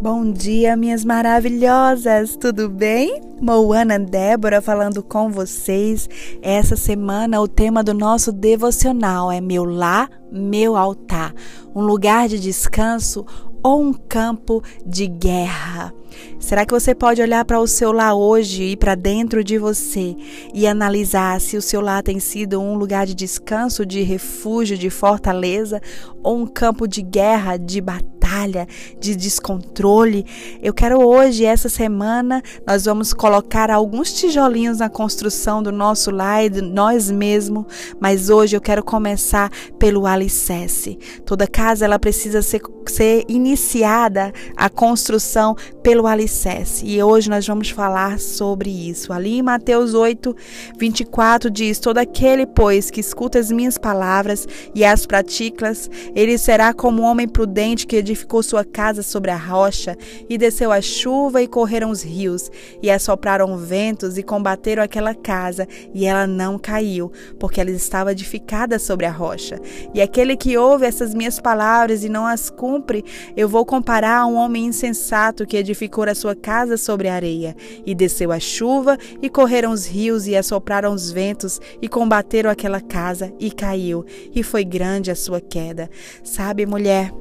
Bom dia, minhas maravilhosas, tudo bem? Moana Débora falando com vocês. Essa semana o tema do nosso devocional é Meu Lar, Meu Altar, um lugar de descanso ou um campo de guerra. Será que você pode olhar para o seu lar hoje e para dentro de você e analisar se o seu lar tem sido um lugar de descanso, de refúgio, de fortaleza ou um campo de guerra, de batalha? batalha, de descontrole. Eu quero hoje, essa semana, nós vamos colocar alguns tijolinhos na construção do nosso lar e de nós mesmos, mas hoje eu quero começar pelo alicerce. Toda casa ela precisa ser, ser iniciada a construção pelo alicerce. E hoje nós vamos falar sobre isso. Ali em Mateus 8, 24 diz: Todo aquele, pois, que escuta as minhas palavras e as pratica, ele será como um homem prudente que edificou sua casa sobre a rocha, e desceu a chuva e correram os rios, e assopraram ventos e combateram aquela casa, e ela não caiu, porque ela estava edificada sobre a rocha. E aquele que ouve essas minhas palavras e não as cumpre, eu vou comparar a um homem insensato que edificou a sua casa sobre a areia, e desceu a chuva e correram os rios e assopraram os ventos e combateram aquela casa e caiu, e foi grande a sua queda. Sabe, mulher,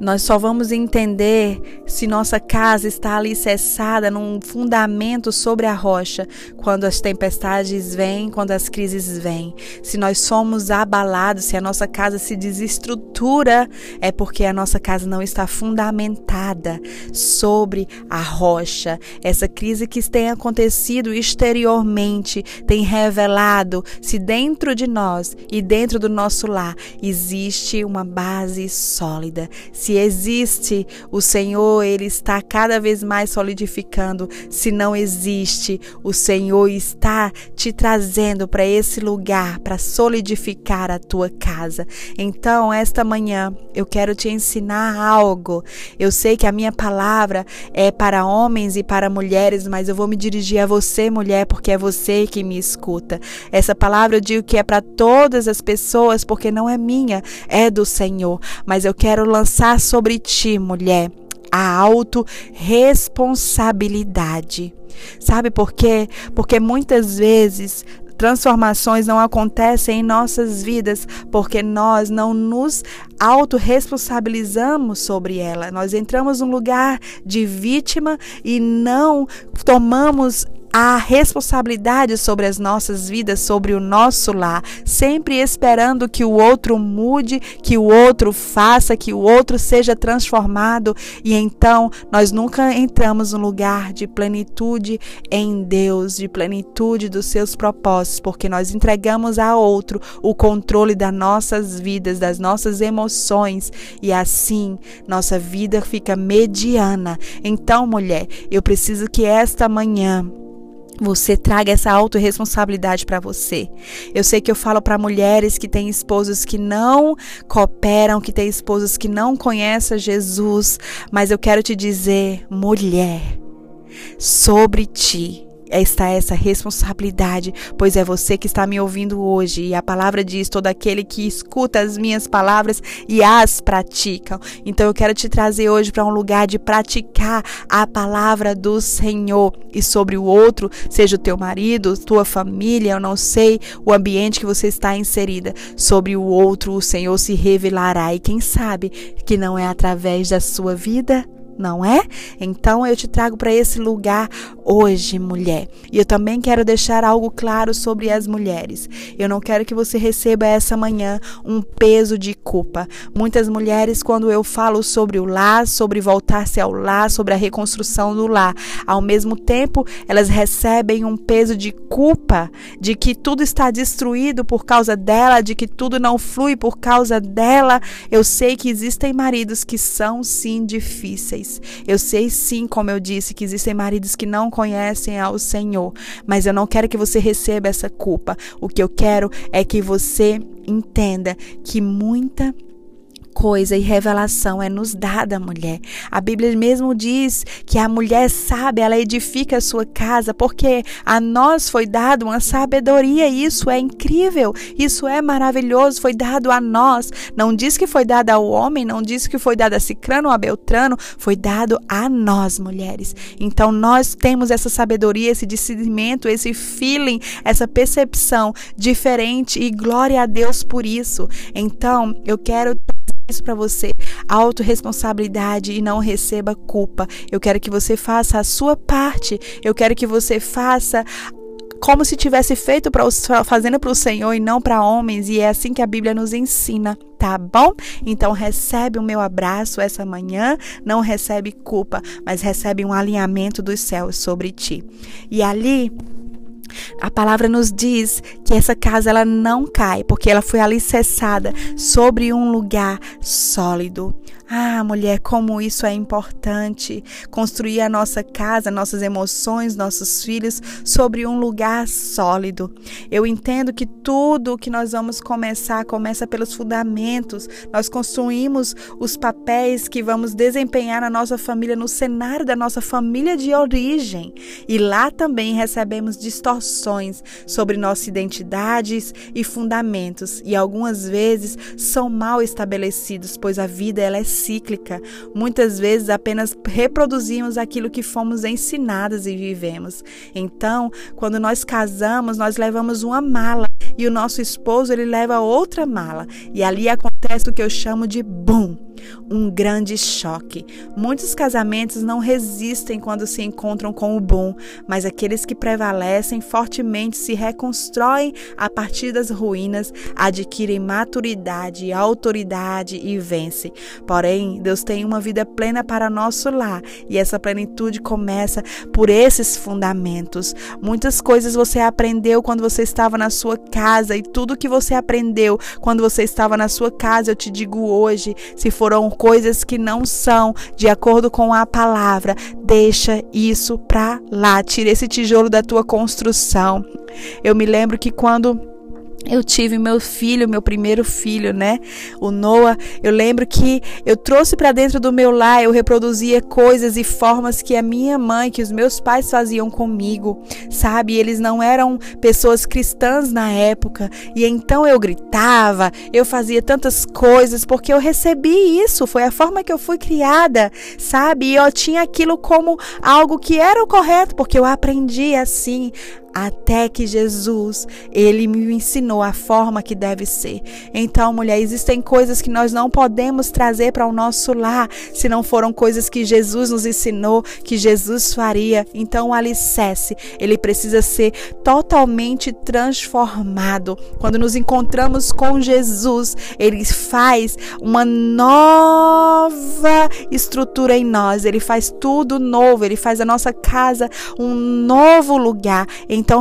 nós só vamos entender se nossa casa está alicerçada num fundamento sobre a rocha quando as tempestades vêm, quando as crises vêm. Se nós somos abalados, se a nossa casa se desestrutura, é porque a nossa casa não está fundamentada sobre a rocha. Essa crise que tem acontecido exteriormente tem revelado se dentro de nós e dentro do nosso lar existe uma base sólida se existe o Senhor, ele está cada vez mais solidificando. Se não existe, o Senhor está te trazendo para esse lugar para solidificar a tua casa. Então, esta manhã eu quero te ensinar algo. Eu sei que a minha palavra é para homens e para mulheres, mas eu vou me dirigir a você, mulher, porque é você que me escuta. Essa palavra eu digo que é para todas as pessoas, porque não é minha, é do Senhor. Mas eu quero lançar lançar sobre ti, mulher, a autorresponsabilidade. Sabe por quê? Porque muitas vezes transformações não acontecem em nossas vidas porque nós não nos autorresponsabilizamos sobre ela. Nós entramos num lugar de vítima e não tomamos a responsabilidade sobre as nossas vidas, sobre o nosso lar, sempre esperando que o outro mude, que o outro faça, que o outro seja transformado, e então nós nunca entramos no lugar de plenitude em Deus, de plenitude dos seus propósitos, porque nós entregamos a outro o controle das nossas vidas, das nossas emoções, e assim nossa vida fica mediana. Então, mulher, eu preciso que esta manhã você traga essa autorresponsabilidade para você. Eu sei que eu falo para mulheres que têm esposos que não cooperam, que têm esposos que não conhecem Jesus, mas eu quero te dizer, mulher, sobre ti está essa responsabilidade, pois é você que está me ouvindo hoje. E a palavra diz: todo aquele que escuta as minhas palavras e as praticam. Então eu quero te trazer hoje para um lugar de praticar a palavra do Senhor e sobre o outro, seja o teu marido, tua família, eu não sei o ambiente que você está inserida. Sobre o outro, o Senhor se revelará. E quem sabe que não é através da sua vida? Não é? Então eu te trago para esse lugar hoje, mulher. E eu também quero deixar algo claro sobre as mulheres. Eu não quero que você receba essa manhã um peso de culpa. Muitas mulheres, quando eu falo sobre o lar, sobre voltar-se ao lar, sobre a reconstrução do lar, ao mesmo tempo elas recebem um peso de culpa de que tudo está destruído por causa dela, de que tudo não flui por causa dela. Eu sei que existem maridos que são sim difíceis eu sei sim, como eu disse, que existem maridos que não conhecem ao Senhor, mas eu não quero que você receba essa culpa. O que eu quero é que você entenda que muita coisa e revelação é nos dada, mulher. A Bíblia mesmo diz que a mulher sábia, ela edifica a sua casa, porque a nós foi dado uma sabedoria. Isso é incrível, isso é maravilhoso, foi dado a nós. Não diz que foi dado ao homem, não diz que foi dado a Cicrano ou a Beltrano, foi dado a nós, mulheres. Então nós temos essa sabedoria, esse discernimento, esse feeling, essa percepção diferente e glória a Deus por isso. Então, eu quero isso para você, autorresponsabilidade e não receba culpa. Eu quero que você faça a sua parte. Eu quero que você faça como se tivesse feito para fazendo para o Senhor e não para homens, e é assim que a Bíblia nos ensina, tá bom? Então recebe o meu abraço essa manhã, não recebe culpa, mas recebe um alinhamento dos céus sobre ti. E ali a palavra nos diz que essa casa ela não cai, porque ela foi alicerçada sobre um lugar sólido. Ah, mulher, como isso é importante. Construir a nossa casa, nossas emoções, nossos filhos sobre um lugar sólido. Eu entendo que tudo que nós vamos começar começa pelos fundamentos. Nós construímos os papéis que vamos desempenhar na nossa família, no cenário da nossa família de origem. E lá também recebemos distorções sobre nossas identidades e fundamentos. E algumas vezes são mal estabelecidos, pois a vida ela é cíclica. Muitas vezes apenas reproduzimos aquilo que fomos ensinadas e vivemos. Então, quando nós casamos, nós levamos uma mala e o nosso esposo ele leva outra mala. E ali acontece o que eu chamo de boom um grande choque. Muitos casamentos não resistem quando se encontram com o bom, mas aqueles que prevalecem fortemente se reconstroem a partir das ruínas, adquirem maturidade, autoridade e vencem. Porém, Deus tem uma vida plena para nosso lar e essa plenitude começa por esses fundamentos. Muitas coisas você aprendeu quando você estava na sua casa e tudo que você aprendeu quando você estava na sua casa, eu te digo hoje, se for foram coisas que não são de acordo com a palavra, deixa isso pra lá, tira esse tijolo da tua construção. Eu me lembro que quando eu tive meu filho, meu primeiro filho, né? O Noah. Eu lembro que eu trouxe para dentro do meu lar, eu reproduzia coisas e formas que a minha mãe, que os meus pais faziam comigo, sabe? Eles não eram pessoas cristãs na época. E então eu gritava, eu fazia tantas coisas porque eu recebi isso, foi a forma que eu fui criada, sabe? E eu tinha aquilo como algo que era o correto, porque eu aprendi assim até que Jesus, ele me ensinou a forma que deve ser. Então, mulher, existem coisas que nós não podemos trazer para o nosso lar se não foram coisas que Jesus nos ensinou, que Jesus faria. Então, o alicerce, ele precisa ser totalmente transformado. Quando nos encontramos com Jesus, ele faz uma nova estrutura em nós, ele faz tudo novo, ele faz a nossa casa um novo lugar.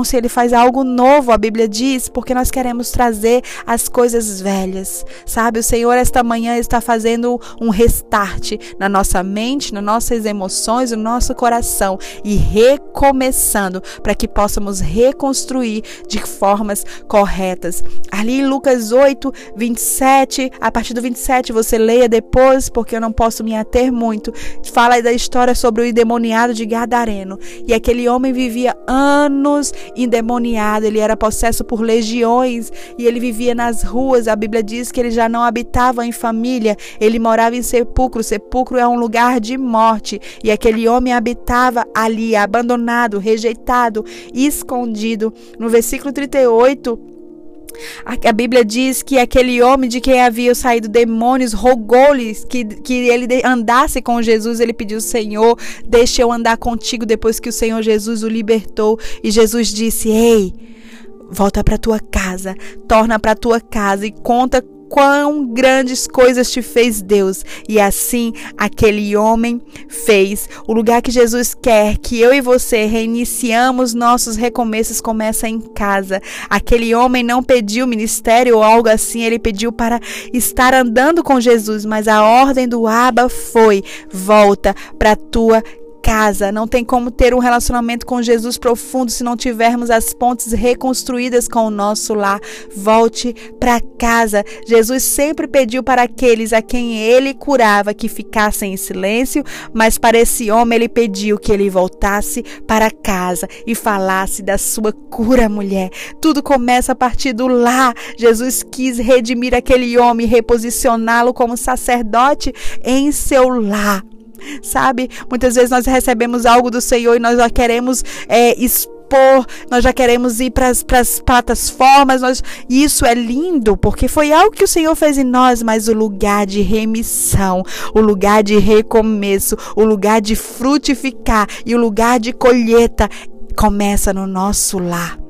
Se ele faz algo novo, a Bíblia diz, porque nós queremos trazer as coisas velhas, sabe? O Senhor esta manhã está fazendo um restart na nossa mente, nas nossas emoções, no nosso coração e recomeçando para que possamos reconstruir de formas corretas. Ali em Lucas 8, 27, a partir do 27, você leia depois, porque eu não posso me ater muito. Fala da história sobre o endemoniado de Gadareno. E aquele homem vivia anos endemoniado, ele era possesso por legiões e ele vivia nas ruas. A Bíblia diz que ele já não habitava em família, ele morava em sepulcro. Sepulcro é um lugar de morte e aquele homem habitava ali, abandonado, rejeitado, escondido. No versículo 38, a, Bíblia diz que aquele homem de quem havia saído demônios rogou-lhe que, que ele andasse com Jesus. Ele pediu, Senhor, deixa eu andar contigo depois que o Senhor Jesus o libertou. E Jesus disse: Ei, volta para tua casa, torna para tua casa e conta quão grandes coisas te fez Deus. E assim aquele homem fez. O lugar que Jesus quer que eu e você reiniciamos nossos recomeços começa em casa. Aquele homem não pediu ministério ou algo assim, ele pediu para estar andando com Jesus, mas a ordem do Abba foi: volta para tua casa. Não tem como ter um relacionamento com Jesus profundo se não tivermos as pontes reconstruídas com o nosso lar. Volte para casa. Jesus sempre pediu para aqueles a quem ele curava que ficassem em silêncio, mas para esse homem ele pediu que ele voltasse para casa e falasse da sua cura, mulher. Tudo começa a partir do lar. Jesus quis redimir aquele homem, reposicioná-lo como sacerdote em seu lar sabe? Muitas vezes nós recebemos algo do Senhor e nós já queremos é, expor, nós já queremos ir para as plataformas, nós, isso é lindo, porque foi algo que o Senhor fez em nós, mas o lugar de remissão, o lugar de recomeço, o lugar de frutificar e o lugar de colheita começa no nosso lar.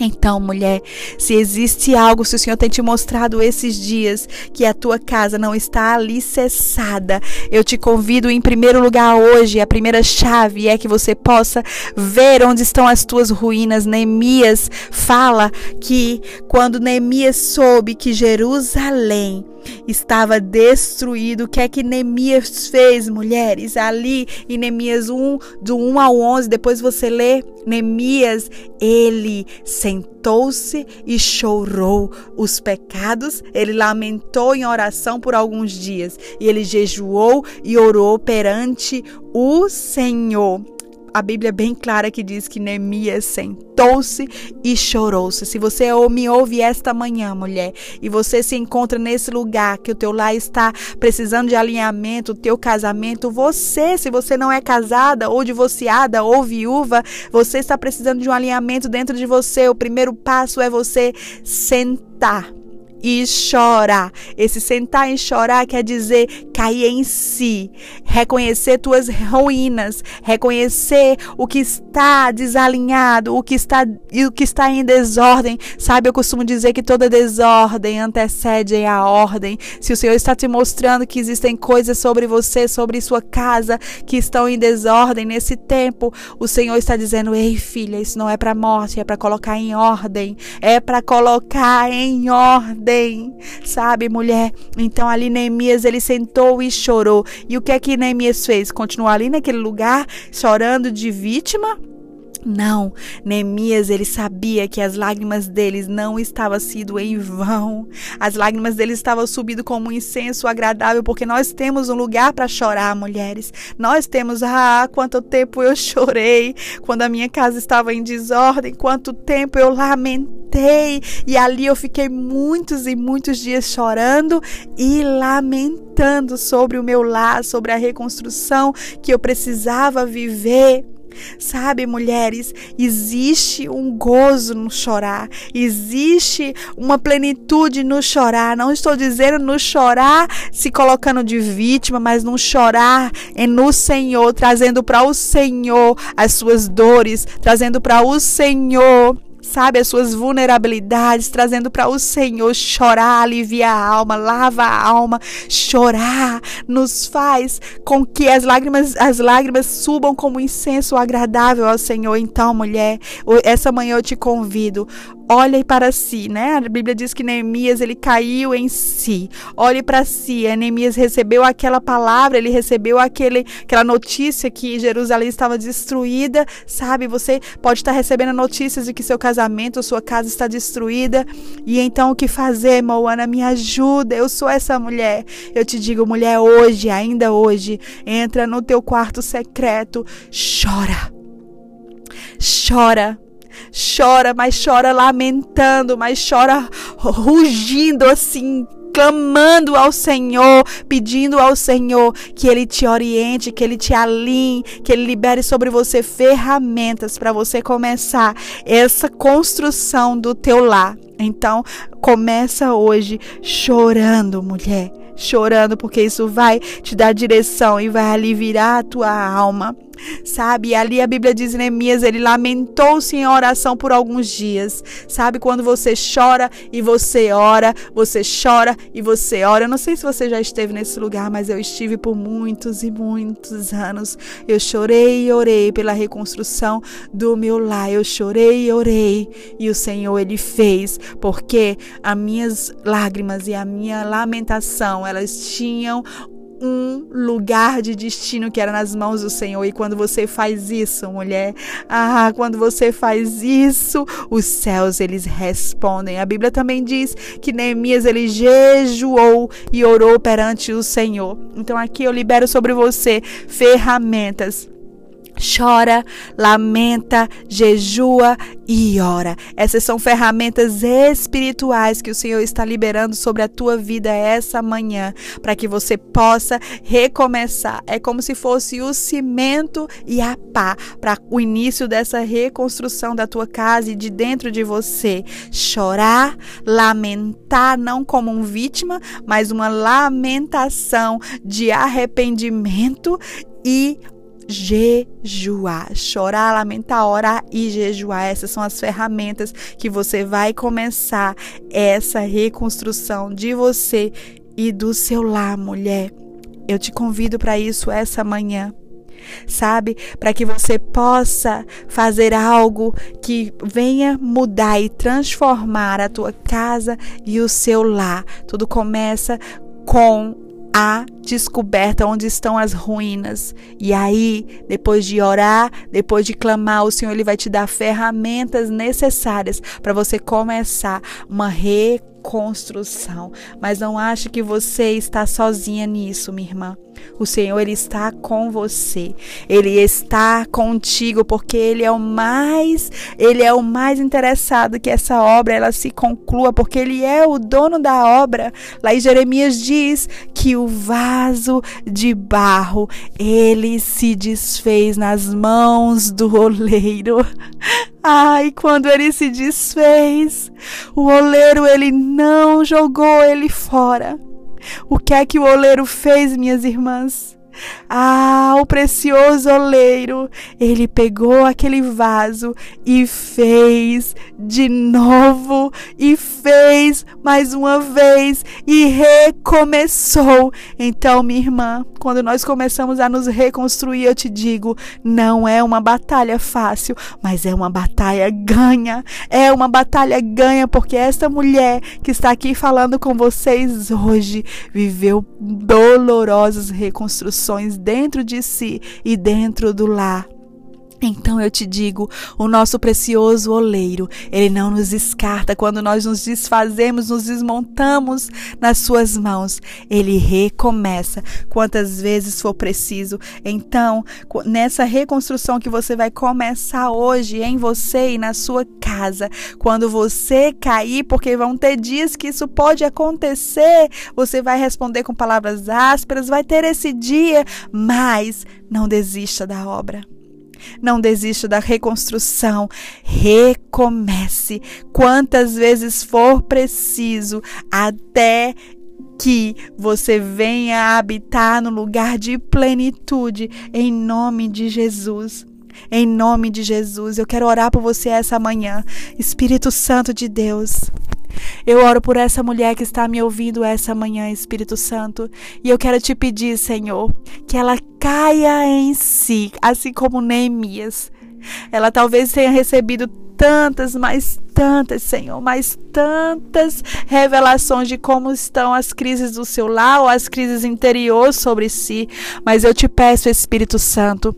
Então, mulher, se existe algo, se o Senhor tem te mostrado esses dias que a tua casa não está alicerçada, eu te convido em primeiro lugar hoje, a primeira chave é que você possa ver onde estão as tuas ruínas. Neemias fala que quando Neemias soube que Jerusalém estava destruído. O que é que Neemias fez, mulheres? Ali em Neemias 1, do 1 ao 11, depois você lê Neemias, ele sentou-se e chorou os pecados, ele lamentou em oração por alguns dias, e ele jejuou e orou perante o Senhor a Bíblia é bem clara que diz que Neemias sentou-se e chorou-se. Se você me ouve esta manhã, mulher, e você se encontra nesse lugar que o teu lar está precisando de alinhamento, o teu casamento, você, se você não é casada ou divorciada ou viúva, você está precisando de um alinhamento dentro de você. O primeiro passo é você sentar e chora. Esse sentar e chorar quer dizer cair em si, reconhecer tuas ruínas, reconhecer o que está desalinhado, o que está o que está em desordem. Sabe, eu costumo dizer que toda desordem antecede a ordem. Se o Senhor está te mostrando que existem coisas sobre você, sobre sua casa que estão em desordem nesse tempo, o Senhor está dizendo: "Ei, filha, isso não é para morte, é para colocar em ordem, é para colocar em ordem." Sabe, mulher? Então ali Neemias ele sentou e chorou. E o que é que Neemias fez? Continuar ali naquele lugar chorando de vítima? Não, Neemias ele sabia que as lágrimas deles não estavam sido em vão. As lágrimas deles estavam subindo como um incenso agradável, porque nós temos um lugar para chorar, mulheres. Nós temos, ah, quanto tempo eu chorei quando a minha casa estava em desordem, quanto tempo eu lamentei. E ali eu fiquei muitos e muitos dias chorando e lamentando sobre o meu lar, sobre a reconstrução que eu precisava viver. Sabe, mulheres, existe um gozo no chorar, existe uma plenitude no chorar. Não estou dizendo no chorar se colocando de vítima, mas no chorar é no Senhor, trazendo para o Senhor as suas dores, trazendo para o Senhor sabe, as suas vulnerabilidades, trazendo para o Senhor chorar, aliviar a alma, lava a alma, chorar, nos faz com que as lágrimas, as lágrimas subam como incenso agradável ao Senhor. Então, mulher, essa manhã eu te convido, olhe para si, né? A Bíblia diz que Neemias ele caiu em si. Olhe para si. A Neemias recebeu aquela palavra, ele recebeu aquele, aquela notícia que Jerusalém estava destruída, sabe? Você pode estar recebendo notícias de que seu casamento, sua casa está destruída. E então o que fazer, Moana? Me ajuda. Eu sou essa mulher. Eu te digo, mulher, hoje, ainda hoje, entra no teu quarto secreto, chora. Chora chora, mas chora lamentando, mas chora rugindo assim, clamando ao Senhor, pedindo ao Senhor que Ele te oriente, que Ele te alinhe, que Ele libere sobre você ferramentas para você começar essa construção do teu lar. Então, começa hoje chorando, mulher, chorando, porque isso vai te dar direção e vai aliviar a tua alma. Sabe, ali a Bíblia diz em Neemias, ele lamentou-se em oração por alguns dias. Sabe, quando você chora e você ora, você chora e você ora. Eu não sei se você já esteve nesse lugar, mas eu estive por muitos e muitos anos. Eu chorei e orei pela reconstrução do meu lar. Eu chorei e orei e o Senhor ele fez, porque as minhas lágrimas e a minha lamentação, elas tinham um lugar de destino que era nas mãos do Senhor. E quando você faz isso, mulher, ah, quando você faz isso, os céus eles respondem. A Bíblia também diz que Neemias ele jejuou e orou perante o Senhor. Então aqui eu libero sobre você ferramentas chora, lamenta, jejua e ora. Essas são ferramentas espirituais que o Senhor está liberando sobre a tua vida essa manhã, para que você possa recomeçar. É como se fosse o cimento e a pá para o início dessa reconstrução da tua casa e de dentro de você. Chorar, lamentar, não como um vítima, mas uma lamentação de arrependimento e jejuar, chorar, lamentar, orar e jejuar. Essas são as ferramentas que você vai começar essa reconstrução de você e do seu lar, mulher. Eu te convido para isso essa manhã sabe? Para que você possa fazer algo que venha mudar e transformar a tua casa e o seu lar. Tudo começa com a descoberta onde estão as ruínas. E aí, depois de orar, depois de clamar, o Senhor ele vai te dar ferramentas necessárias para você começar uma reconstrução. Mas não ache que você está sozinha nisso, minha irmã. O Senhor ele está com você. Ele está contigo porque ele é o mais, ele é o mais interessado que essa obra ela se conclua, porque ele é o dono da obra. Lá em Jeremias diz que o vaso de barro, ele se desfez nas mãos do oleiro. Ai, quando ele se desfez, o oleiro ele não jogou ele fora. O que é que o oleiro fez, minhas irmãs? Ah, o precioso oleiro, ele pegou aquele vaso e fez de novo, e fez mais uma vez, e recomeçou. Então, minha irmã, quando nós começamos a nos reconstruir, eu te digo, não é uma batalha fácil, mas é uma batalha ganha. É uma batalha ganha, porque esta mulher que está aqui falando com vocês hoje viveu dolorosas reconstruções dentro de si e dentro do lar. Então eu te digo, o nosso precioso oleiro, ele não nos descarta quando nós nos desfazemos, nos desmontamos nas suas mãos. Ele recomeça quantas vezes for preciso. Então, nessa reconstrução que você vai começar hoje em você e na sua casa, quando você cair, porque vão ter dias que isso pode acontecer, você vai responder com palavras ásperas, vai ter esse dia, mas não desista da obra. Não desista da reconstrução. Recomece quantas vezes for preciso até que você venha habitar no lugar de plenitude em nome de Jesus. Em nome de Jesus, eu quero orar por você essa manhã. Espírito Santo de Deus, eu oro por essa mulher que está me ouvindo essa manhã, Espírito Santo, e eu quero te pedir, Senhor, que ela caia em si, assim como Neemias. Ela talvez tenha recebido tantas, mais tantas, Senhor, mais tantas revelações de como estão as crises do seu lar ou as crises interiores sobre si. Mas eu te peço, Espírito Santo,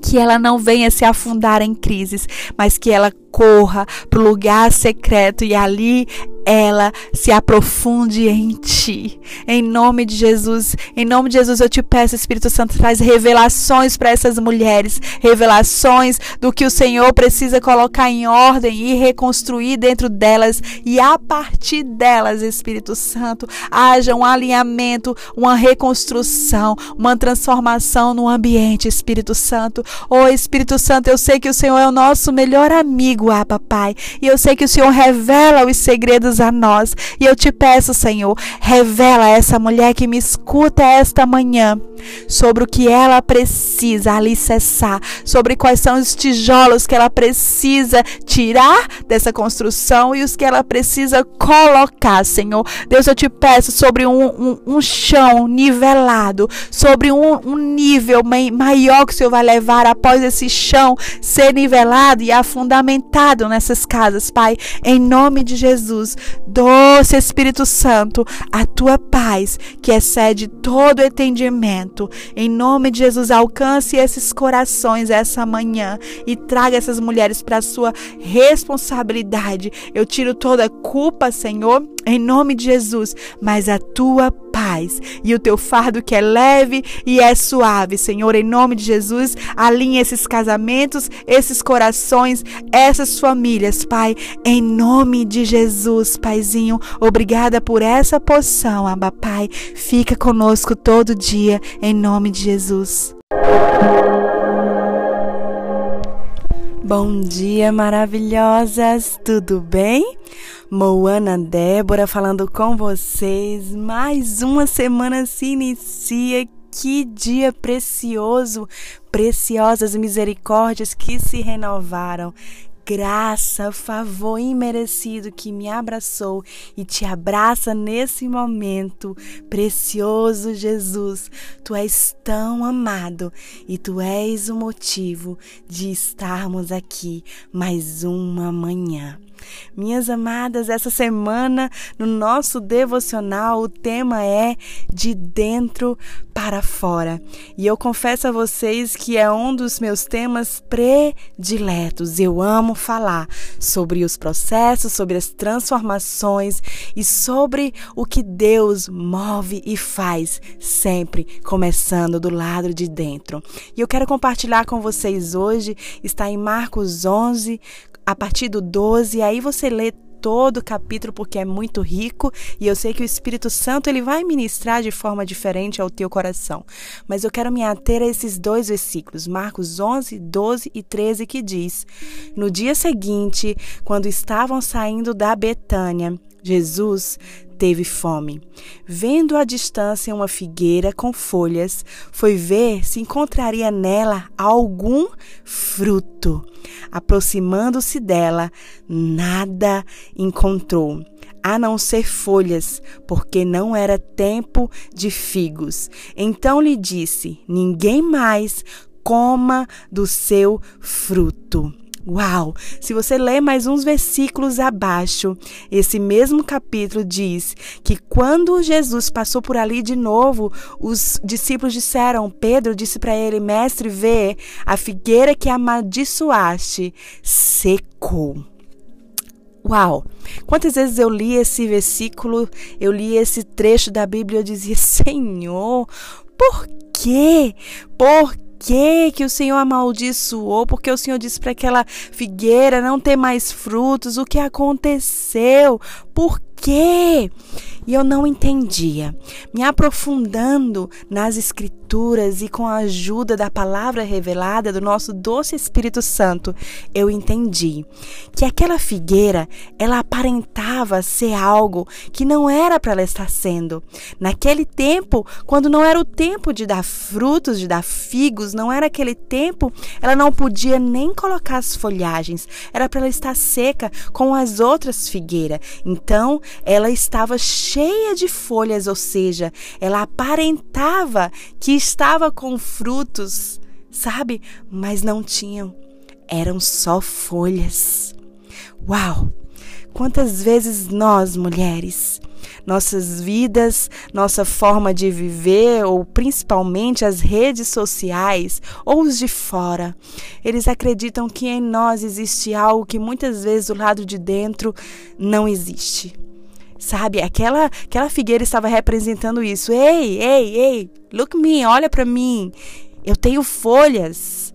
que ela não venha se afundar em crises, mas que ela corra para o lugar secreto e ali ela se aprofunde em ti. Em nome de Jesus, em nome de Jesus eu te peço, Espírito Santo, traz revelações para essas mulheres, revelações do que o Senhor precisa colocar em ordem e reconstruir dentro delas e a partir delas, Espírito Santo, haja um alinhamento, uma reconstrução, uma transformação no ambiente, Espírito Santo. Oh, Espírito Santo, eu sei que o Senhor é o nosso melhor amigo, ah, papai, e eu sei que o Senhor revela os segredos a nós. E eu te peço, Senhor, revela a essa mulher que me escuta esta manhã sobre o que ela precisa alicerçar, sobre quais são os tijolos que ela precisa tirar dessa construção e os que ela precisa colocar, Senhor. Deus, eu te peço sobre um, um, um chão nivelado, sobre um, um nível maior que o Senhor vai levar após esse chão ser nivelado e a quebrantado nessas casas, Pai, em nome de Jesus. Doce Espírito Santo, a tua paz que excede todo entendimento. Em nome de Jesus, alcance esses corações essa manhã e traga essas mulheres para a sua responsabilidade. Eu tiro toda a culpa, Senhor, em nome de Jesus, mas a tua paz e o teu fardo que é leve e é suave, Senhor, em nome de Jesus, alinhe esses casamentos, esses corações, essas famílias, Pai, em nome de Jesus, Paizinho, obrigada por essa poção, Abba Pai, fica conosco todo dia, em nome de Jesus. Bom dia, maravilhosas! Tudo bem? Moana Débora falando com vocês. Mais uma semana se inicia. Que dia precioso! Preciosas misericórdias que se renovaram graça, favor imerecido que me abraçou e te abraça nesse momento. Precioso Jesus, tu és tão amado e tu és o motivo de estarmos aqui mais uma manhã. Minhas amadas, essa semana no nosso devocional o tema é de dentro para fora. E eu confesso a vocês que é um dos meus temas prediletos. Eu amo falar sobre os processos, sobre as transformações e sobre o que Deus move e faz, sempre começando do lado de dentro. E eu quero compartilhar com vocês hoje, está em Marcos 11, a partir do 12, aí você lê todo o capítulo porque é muito rico e eu sei que o Espírito Santo ele vai ministrar de forma diferente ao teu coração. Mas eu quero me ater a esses dois versículos, Marcos 11, 12 e 13, que diz: No dia seguinte, quando estavam saindo da Betânia, Jesus teve fome. Vendo à distância uma figueira com folhas, foi ver se encontraria nela algum fruto. Aproximando-se dela, nada encontrou, a não ser folhas, porque não era tempo de figos. Então lhe disse: Ninguém mais coma do seu fruto. Uau! Se você ler mais uns versículos abaixo, esse mesmo capítulo diz que quando Jesus passou por ali de novo, os discípulos disseram, Pedro disse para ele, mestre, vê, a figueira que amaldiçoaste secou. Uau! Quantas vezes eu li esse versículo, eu li esse trecho da Bíblia e eu dizia, Senhor, por quê? Por que que o Senhor amaldiçoou? Porque o Senhor disse para aquela figueira não ter mais frutos. O que aconteceu? Por quê? E eu não entendia. Me aprofundando nas escrituras e com a ajuda da palavra revelada do nosso doce Espírito Santo, eu entendi que aquela figueira, ela aparentava ser algo que não era para ela estar sendo. Naquele tempo, quando não era o tempo de dar frutos, de dar figos, não era aquele tempo, ela não podia nem colocar as folhagens. Era para ela estar seca com as outras figueiras. Então, ela estava cheia de folhas, ou seja, ela aparentava que estava com frutos, sabe? Mas não tinham, eram só folhas. Uau! Quantas vezes nós, mulheres, nossas vidas, nossa forma de viver, ou principalmente as redes sociais ou os de fora, eles acreditam que em nós existe algo que muitas vezes do lado de dentro não existe. Sabe, aquela aquela figueira estava representando isso. Ei, ei, ei, look me, olha para mim. Eu tenho folhas,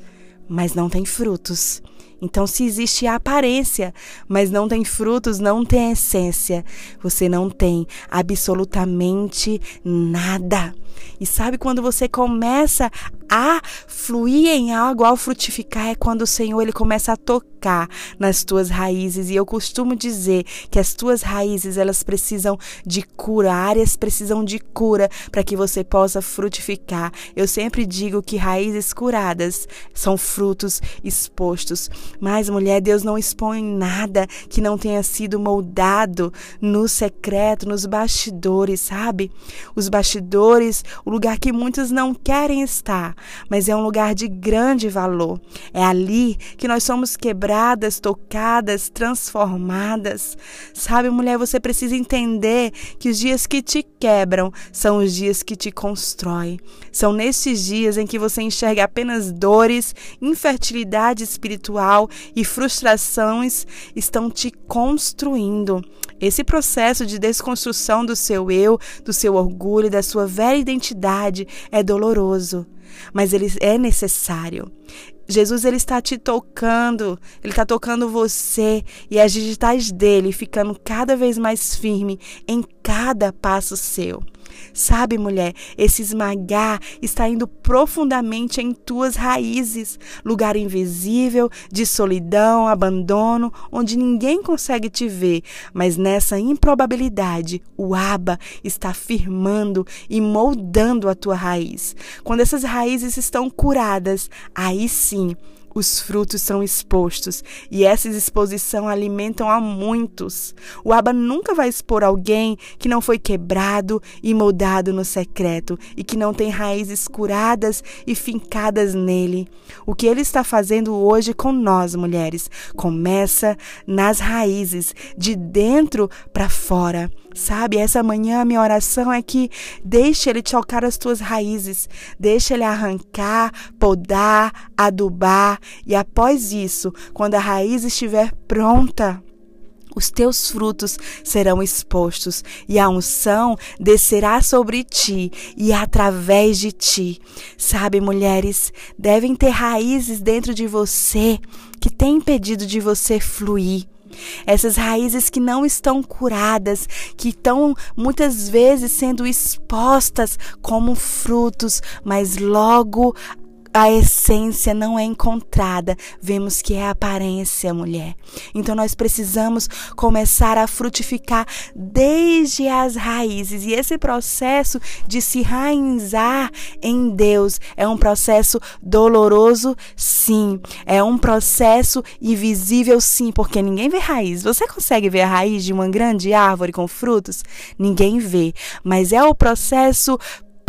mas não tem frutos. Então, se existe a aparência, mas não tem frutos, não tem essência, você não tem absolutamente nada. E sabe quando você começa a fluir em algo, ao frutificar, é quando o Senhor ele começa a tocar nas tuas raízes. E eu costumo dizer que as tuas raízes elas precisam de cura, áreas precisam de cura para que você possa frutificar. Eu sempre digo que raízes curadas são frutos expostos. Mas, mulher, Deus não expõe nada que não tenha sido moldado no secreto, nos bastidores, sabe? Os bastidores, o lugar que muitos não querem estar, mas é um lugar de grande valor. É ali que nós somos quebradas, tocadas, transformadas. Sabe, mulher, você precisa entender que os dias que te quebram são os dias que te constroem. São nesses dias em que você enxerga apenas dores, infertilidade espiritual e frustrações estão te construindo. Esse processo de desconstrução do seu eu, do seu orgulho, da sua velha identidade é doloroso, mas ele é necessário. Jesus ele está te tocando, ele está tocando você e as digitais dele ficando cada vez mais firme em cada passo seu. Sabe, mulher, esse esmagar está indo profundamente em tuas raízes, lugar invisível de solidão, abandono, onde ninguém consegue te ver, mas nessa improbabilidade, o Aba está firmando e moldando a tua raiz. Quando essas raízes estão curadas, aí sim os frutos são expostos e essa exposição alimentam a muitos. O Aba nunca vai expor alguém que não foi quebrado e moldado no secreto e que não tem raízes curadas e fincadas nele. O que ele está fazendo hoje com nós, mulheres, começa nas raízes, de dentro para fora. Sabe, essa manhã minha oração é que deixe ele tocar as tuas raízes, deixe ele arrancar, podar, adubar e após isso, quando a raiz estiver pronta, os teus frutos serão expostos e a unção descerá sobre ti e através de ti. Sabe, mulheres, devem ter raízes dentro de você que têm impedido de você fluir. Essas raízes que não estão curadas, que estão muitas vezes sendo expostas como frutos, mas logo a essência não é encontrada, vemos que é a aparência, mulher. Então nós precisamos começar a frutificar desde as raízes. E esse processo de se raizar em Deus é um processo doloroso, sim. É um processo invisível, sim, porque ninguém vê raiz. Você consegue ver a raiz de uma grande árvore com frutos? Ninguém vê. Mas é o processo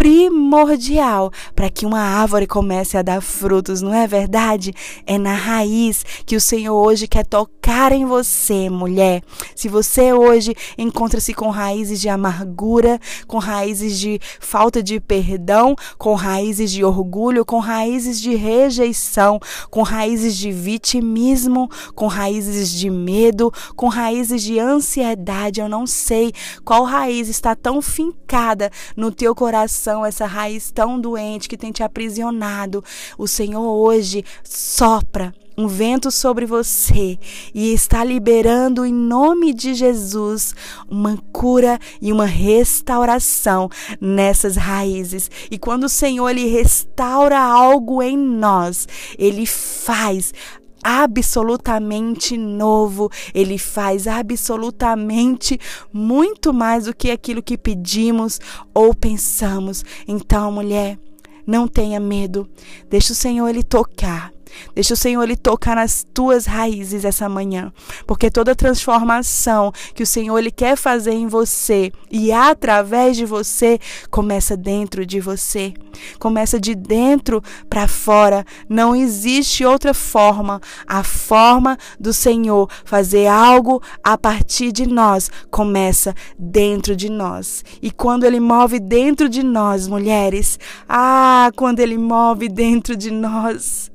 primordial para que uma árvore comece a dar frutos, não é verdade? É na raiz que o Senhor hoje quer tocar em você, mulher. Se você hoje encontra-se com raízes de amargura, com raízes de falta de perdão, com raízes de orgulho, com raízes de rejeição, com raízes de vitimismo, com raízes de medo, com raízes de ansiedade, eu não sei qual raiz está tão fincada no teu coração essa raiz tão doente que tem te aprisionado. O Senhor hoje sopra um vento sobre você e está liberando em nome de Jesus uma cura e uma restauração nessas raízes. E quando o Senhor ele restaura algo em nós, ele faz absolutamente novo, ele faz absolutamente muito mais do que aquilo que pedimos ou pensamos. Então, mulher, não tenha medo. Deixa o Senhor ele tocar. Deixa o Senhor ele tocar nas tuas raízes essa manhã, porque toda transformação que o Senhor ele quer fazer em você e através de você começa dentro de você. Começa de dentro para fora. Não existe outra forma. A forma do Senhor fazer algo a partir de nós começa dentro de nós. E quando ele move dentro de nós, mulheres, ah, quando ele move dentro de nós,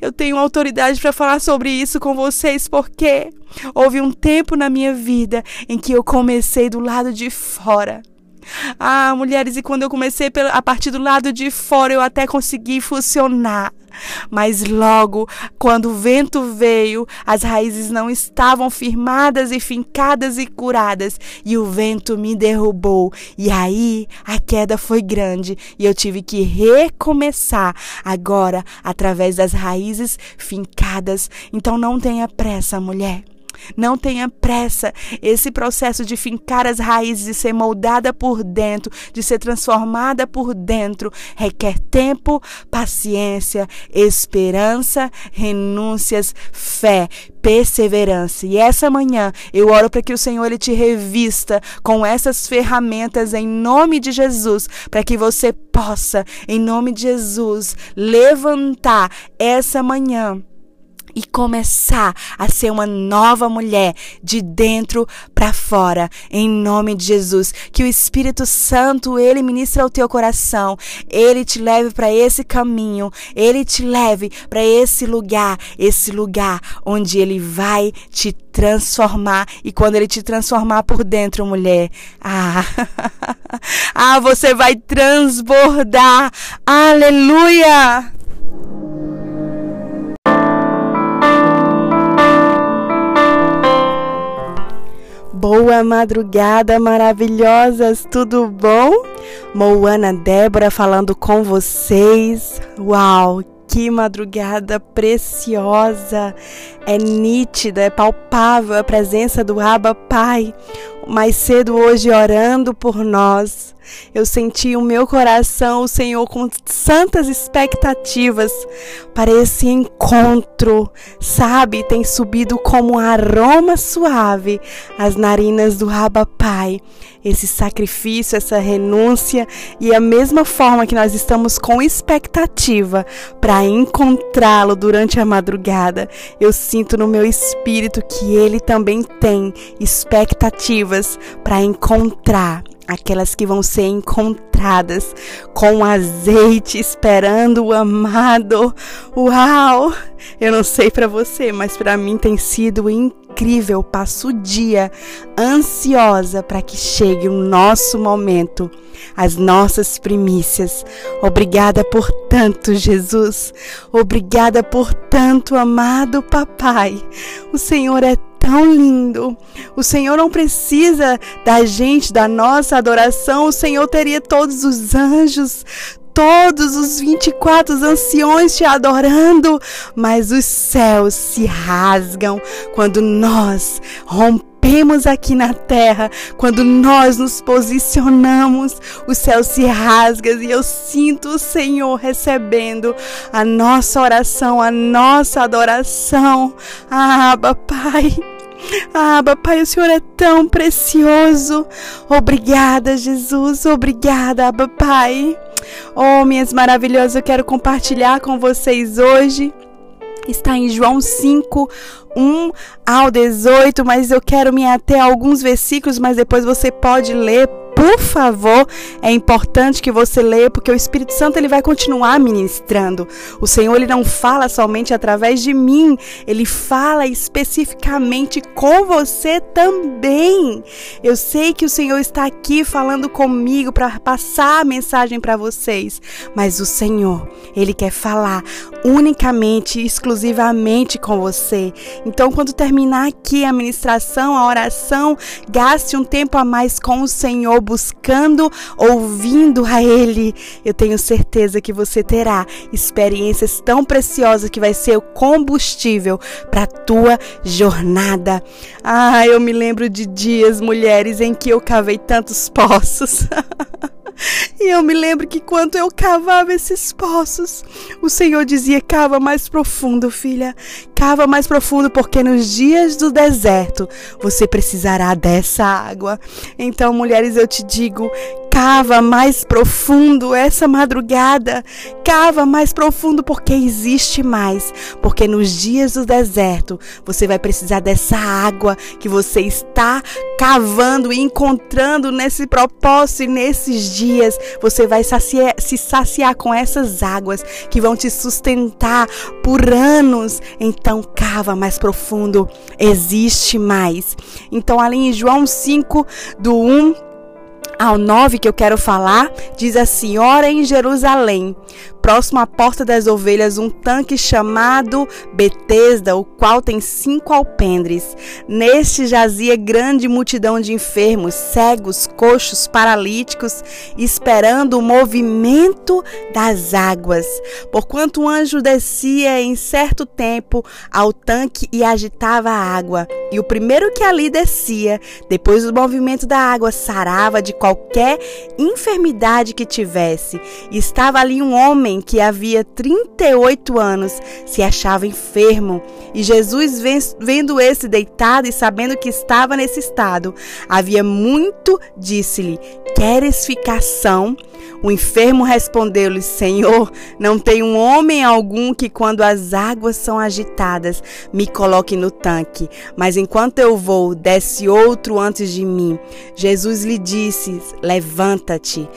eu tenho autoridade para falar sobre isso com vocês porque houve um tempo na minha vida em que eu comecei do lado de fora. Ah, mulheres, e quando eu comecei a partir do lado de fora, eu até consegui funcionar. Mas logo, quando o vento veio, as raízes não estavam firmadas e fincadas e curadas, e o vento me derrubou. E aí a queda foi grande e eu tive que recomeçar agora através das raízes fincadas. Então não tenha pressa, mulher. Não tenha pressa. Esse processo de fincar as raízes, de ser moldada por dentro, de ser transformada por dentro, requer tempo, paciência, esperança, renúncias, fé, perseverança. E essa manhã eu oro para que o Senhor ele te revista com essas ferramentas em nome de Jesus, para que você possa, em nome de Jesus, levantar essa manhã e começar a ser uma nova mulher de dentro para fora, em nome de Jesus. Que o Espírito Santo ele ministre ao teu coração, ele te leve para esse caminho, ele te leve para esse lugar, esse lugar onde ele vai te transformar e quando ele te transformar por dentro, mulher, ah, ah, você vai transbordar. Aleluia! Boa madrugada, maravilhosas, tudo bom? Moana Débora falando com vocês. Uau, que madrugada preciosa! É nítida, é palpável a presença do Abba Pai. Mais cedo hoje orando por nós eu senti o meu coração, o Senhor, com santas expectativas para esse encontro, sabe? Tem subido como um aroma suave as narinas do Abba Pai. Esse sacrifício, essa renúncia e a mesma forma que nós estamos com expectativa para encontrá-lo durante a madrugada, eu sinto no meu espírito que ele também tem expectativas para encontrar aquelas que vão ser encontradas com azeite, esperando o amado. Uau! Eu não sei para você, mas para mim tem sido incrível. Passo o dia ansiosa para que chegue o nosso momento, as nossas primícias. Obrigada por tanto, Jesus. Obrigada por tanto, amado Papai. O Senhor é tão lindo. O Senhor não precisa da gente, da nossa adoração. O Senhor teria todos os anjos, todos os 24 anciões te adorando, mas os céus se rasgam quando nós rompemos aqui na terra, quando nós nos posicionamos, o céu se rasga e eu sinto o Senhor recebendo a nossa oração, a nossa adoração. Ah, Pai. Ah, Pai, o Senhor é tão precioso. Obrigada, Jesus. Obrigada, Pai. Oh, minhas maravilhosas, eu quero compartilhar com vocês hoje. Está em João 5, 1 ao 18, mas eu quero me ater a alguns versículos, mas depois você pode ler por favor, é importante que você leia, porque o Espírito Santo ele vai continuar ministrando. O Senhor ele não fala somente através de mim, ele fala especificamente com você também. Eu sei que o Senhor está aqui falando comigo para passar a mensagem para vocês, mas o Senhor, ele quer falar unicamente, exclusivamente com você. Então, quando terminar aqui a ministração, a oração, gaste um tempo a mais com o Senhor buscando, ouvindo a Ele, eu tenho certeza que você terá experiências tão preciosas que vai ser o combustível para a tua jornada. Ah, eu me lembro de dias, mulheres, em que eu cavei tantos poços. E eu me lembro que quando eu cavava esses poços, o Senhor dizia: cava mais profundo, filha, cava mais profundo, porque nos dias do deserto você precisará dessa água. Então, mulheres, eu te digo: cava mais profundo essa madrugada, cava mais profundo porque existe mais, porque nos dias do deserto você vai precisar dessa água que você está cavando e encontrando nesse propósito e nesses dias você vai saciar, se saciar com essas águas que vão te sustentar por anos. Então cava mais profundo, existe mais. Então ali em João 5 do 1 ao 9 que eu quero falar, diz assim: Ora em Jerusalém, próximo à Porta das Ovelhas um tanque chamado Betesda, o qual tem cinco alpendres. Neste jazia grande multidão de enfermos, cegos, coxos, paralíticos, esperando o movimento das águas. Porquanto o anjo descia em certo tempo ao tanque e agitava a água, e o primeiro que ali descia, depois do movimento da água, sarava de qualquer enfermidade que tivesse. E estava ali um homem que havia 38 anos, se achava enfermo. E Jesus, vendo esse deitado e sabendo que estava nesse estado, havia muito, disse-lhe: Queres ficar são? O enfermo respondeu-lhe: Senhor, não tem um homem algum que, quando as águas são agitadas, me coloque no tanque, mas enquanto eu vou, desce outro antes de mim. Jesus lhe disse: Levanta-te.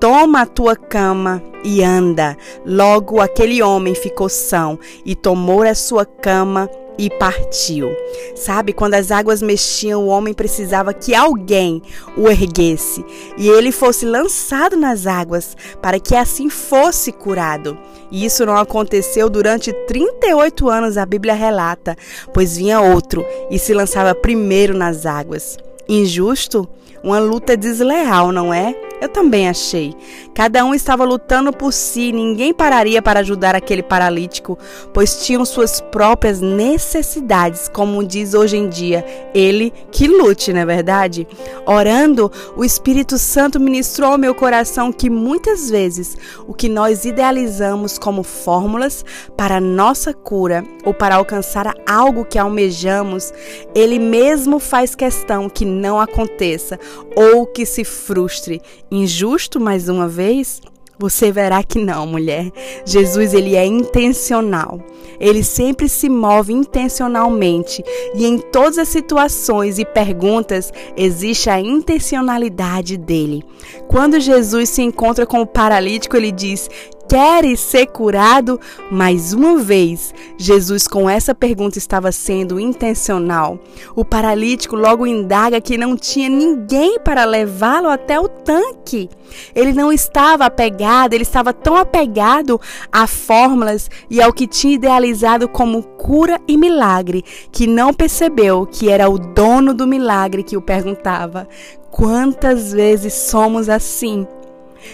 Toma a tua cama e anda. Logo aquele homem ficou são e tomou a sua cama e partiu. Sabe, quando as águas mexiam, o homem precisava que alguém o erguesse e ele fosse lançado nas águas para que assim fosse curado. E isso não aconteceu durante 38 anos, a Bíblia relata, pois vinha outro e se lançava primeiro nas águas. Injusto? Uma luta desleal, não é? Eu também achei. Cada um estava lutando por si, ninguém pararia para ajudar aquele paralítico, pois tinham suas próprias necessidades, como diz hoje em dia, ele que lute, não é verdade? Orando, o Espírito Santo ministrou ao meu coração que muitas vezes o que nós idealizamos como fórmulas para nossa cura ou para alcançar algo que almejamos, ele mesmo faz questão que não aconteça ou que se frustre injusto mais uma vez? Você verá que não, mulher. Jesus ele é intencional. Ele sempre se move intencionalmente e em todas as situações e perguntas existe a intencionalidade dele. Quando Jesus se encontra com o paralítico, ele diz: queres ser curado? Mais uma vez, Jesus com essa pergunta estava sendo intencional. O paralítico logo indaga que não tinha ninguém para levá-lo até o tanque. Ele não estava apegado, ele estava tão apegado a fórmulas e ao que tinha idealizado como cura e milagre, que não percebeu que era o dono do milagre que o perguntava. Quantas vezes somos assim?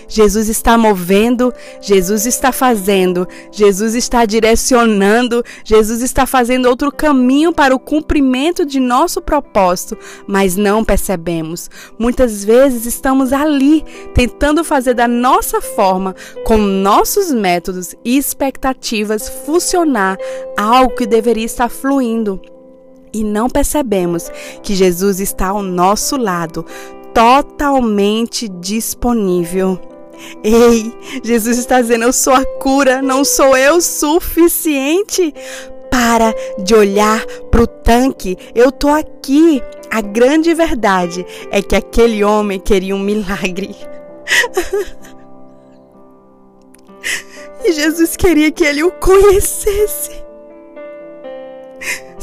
Jesus está movendo, Jesus está fazendo, Jesus está direcionando, Jesus está fazendo outro caminho para o cumprimento de nosso propósito, mas não percebemos. Muitas vezes estamos ali tentando fazer da nossa forma, com nossos métodos e expectativas, funcionar algo que deveria estar fluindo e não percebemos que Jesus está ao nosso lado, totalmente disponível. Ei, Jesus está dizendo: Eu sou a cura, não sou eu suficiente? Para de olhar para o tanque, eu tô aqui. A grande verdade é que aquele homem queria um milagre. e Jesus queria que ele o conhecesse.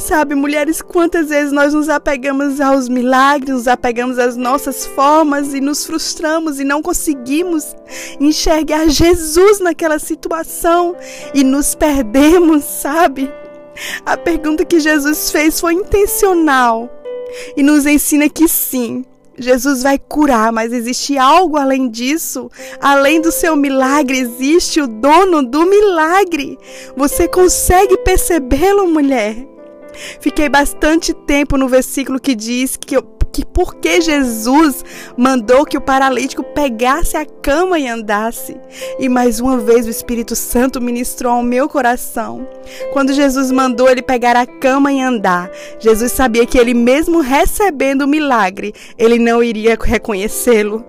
Sabe, mulheres, quantas vezes nós nos apegamos aos milagres, nos apegamos às nossas formas e nos frustramos e não conseguimos enxergar Jesus naquela situação e nos perdemos, sabe? A pergunta que Jesus fez foi intencional e nos ensina que sim, Jesus vai curar, mas existe algo além disso. Além do seu milagre, existe o dono do milagre. Você consegue percebê-lo, mulher? Fiquei bastante tempo no versículo que diz que, que porque Jesus mandou que o paralítico pegasse a cama e andasse. E mais uma vez o Espírito Santo ministrou ao meu coração. Quando Jesus mandou ele pegar a cama e andar, Jesus sabia que ele mesmo recebendo o milagre, ele não iria reconhecê-lo.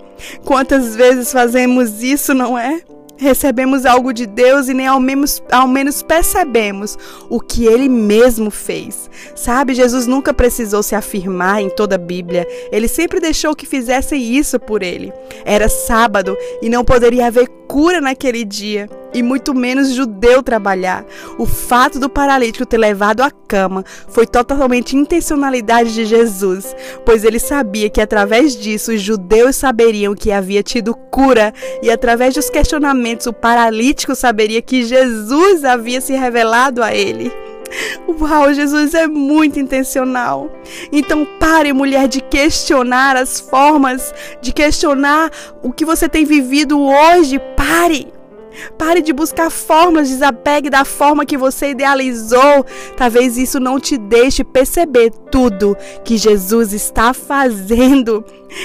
Quantas vezes fazemos isso, não é? Recebemos algo de Deus e nem ao menos, ao menos percebemos o que ele mesmo fez. Sabe, Jesus nunca precisou se afirmar em toda a Bíblia, ele sempre deixou que fizessem isso por ele. Era sábado e não poderia haver cura naquele dia. E muito menos judeu trabalhar. O fato do paralítico ter levado a cama foi totalmente intencionalidade de Jesus, pois ele sabia que através disso os judeus saberiam que havia tido cura e através dos questionamentos o paralítico saberia que Jesus havia se revelado a ele. Uau, Jesus é muito intencional. Então pare, mulher, de questionar as formas, de questionar o que você tem vivido hoje. Pare. Pare de buscar formas, desapegue da forma que você idealizou. Talvez isso não te deixe perceber tudo que Jesus está fazendo.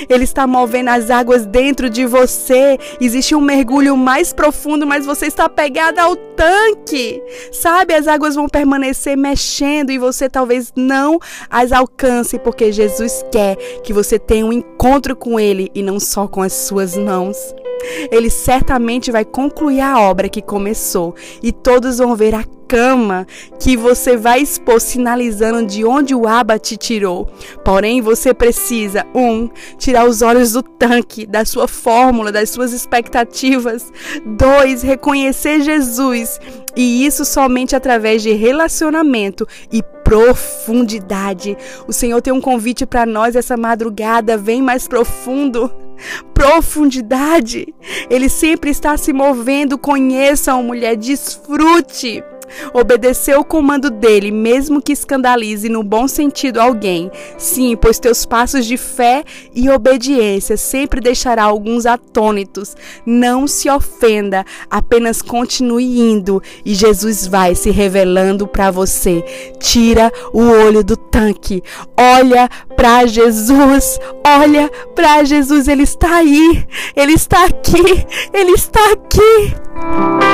Ele está movendo as águas dentro de você. Existe um mergulho mais profundo, mas você está pegada ao tanque. Sabe, as águas vão permanecer mexendo e você talvez não as alcance, porque Jesus quer que você tenha um encontro com Ele e não só com as suas mãos. Ele certamente vai concluir a obra que começou e todos vão ver a cama que você vai expor sinalizando de onde o Aba te tirou. Porém, você precisa, um, tirar os olhos do tanque, da sua fórmula, das suas expectativas. Dois, reconhecer Jesus. E isso somente através de relacionamento e profundidade. O Senhor tem um convite para nós essa madrugada. Vem mais profundo profundidade. Ele sempre está se movendo. Conheçam, mulher, desfrute. Obedeceu o comando dele, mesmo que escandalize no bom sentido alguém. Sim, pois teus passos de fé e obediência sempre deixará alguns atônitos. Não se ofenda, apenas continue indo e Jesus vai se revelando para você. Tira o olho do tanque. Olha para Jesus. Olha para Jesus, ele está aí. Ele está aqui. Ele está aqui.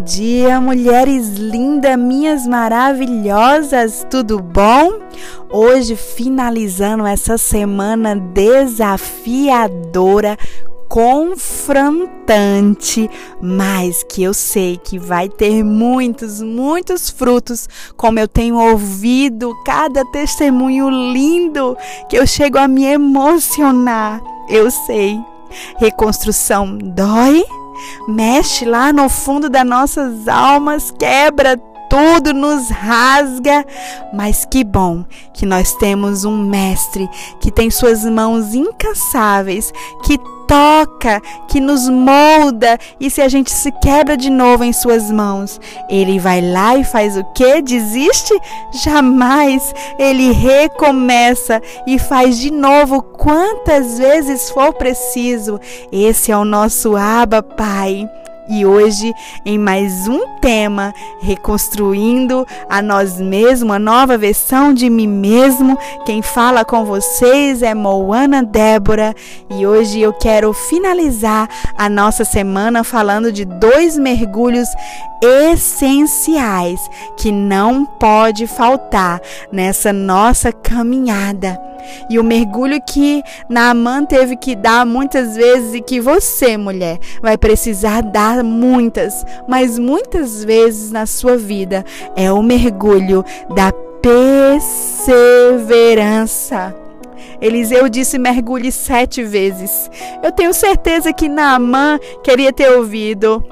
Dia, mulheres lindas, minhas maravilhosas, tudo bom? Hoje, finalizando essa semana desafiadora, confrontante, mas que eu sei que vai ter muitos, muitos frutos, como eu tenho ouvido cada testemunho lindo que eu chego a me emocionar. Eu sei. Reconstrução dói, mexe lá no fundo das nossas almas, quebra tudo, nos rasga. Mas que bom que nós temos um mestre que tem suas mãos incansáveis, que toca, que nos molda, e se a gente se quebra de novo em suas mãos, ele vai lá e faz o que? Desiste? Jamais! Ele recomeça e faz de novo quantas vezes for preciso. Esse é o nosso Aba Pai e hoje em mais um tema, reconstruindo a nós mesmos, a nova versão de mim mesmo. Quem fala com vocês é Moana Débora e hoje eu quero finalizar a nossa semana falando de dois mergulhos essenciais que não pode faltar nessa nossa caminhada. E o mergulho que Naaman teve que dar muitas vezes e que você, mulher, vai precisar dar muitas, mas muitas vezes na sua vida é o mergulho da perseverança. Eliseu disse: mergulhe sete vezes. Eu tenho certeza que Naamã queria ter ouvido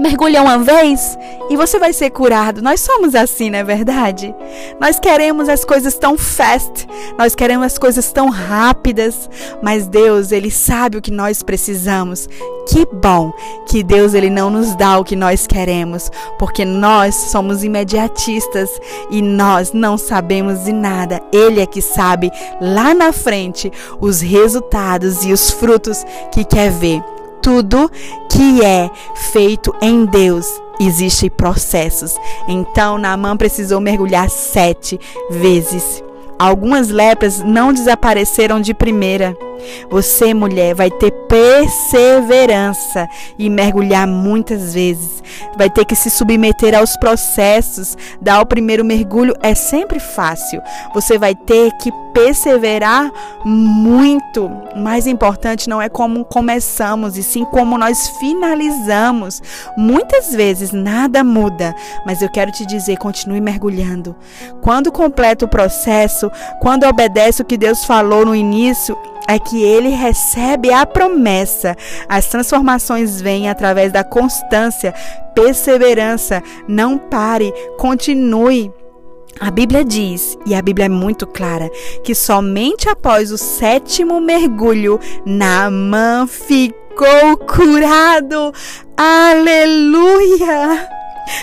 mergulha uma vez e você vai ser curado. Nós somos assim, não é verdade? Nós queremos as coisas tão fast, nós queremos as coisas tão rápidas, mas Deus, ele sabe o que nós precisamos. Que bom que Deus ele não nos dá o que nós queremos, porque nós somos imediatistas e nós não sabemos de nada. Ele é que sabe lá na frente os resultados e os frutos que quer ver tudo que é feito em Deus existem processos. Então Naamã precisou mergulhar sete vezes. Algumas lepras não desapareceram de primeira. Você, mulher, vai ter perseverança e mergulhar muitas vezes. Vai ter que se submeter aos processos. Dar o primeiro mergulho é sempre fácil. Você vai ter que perseverar muito. O mais importante não é como começamos, e sim como nós finalizamos. Muitas vezes nada muda, mas eu quero te dizer, continue mergulhando. Quando completa o processo, quando obedece o que Deus falou no início, é que ele recebe a promessa. As transformações vêm através da constância, perseverança. Não pare, continue. A Bíblia diz, e a Bíblia é muito clara, que somente após o sétimo mergulho, Naamã ficou curado. Aleluia!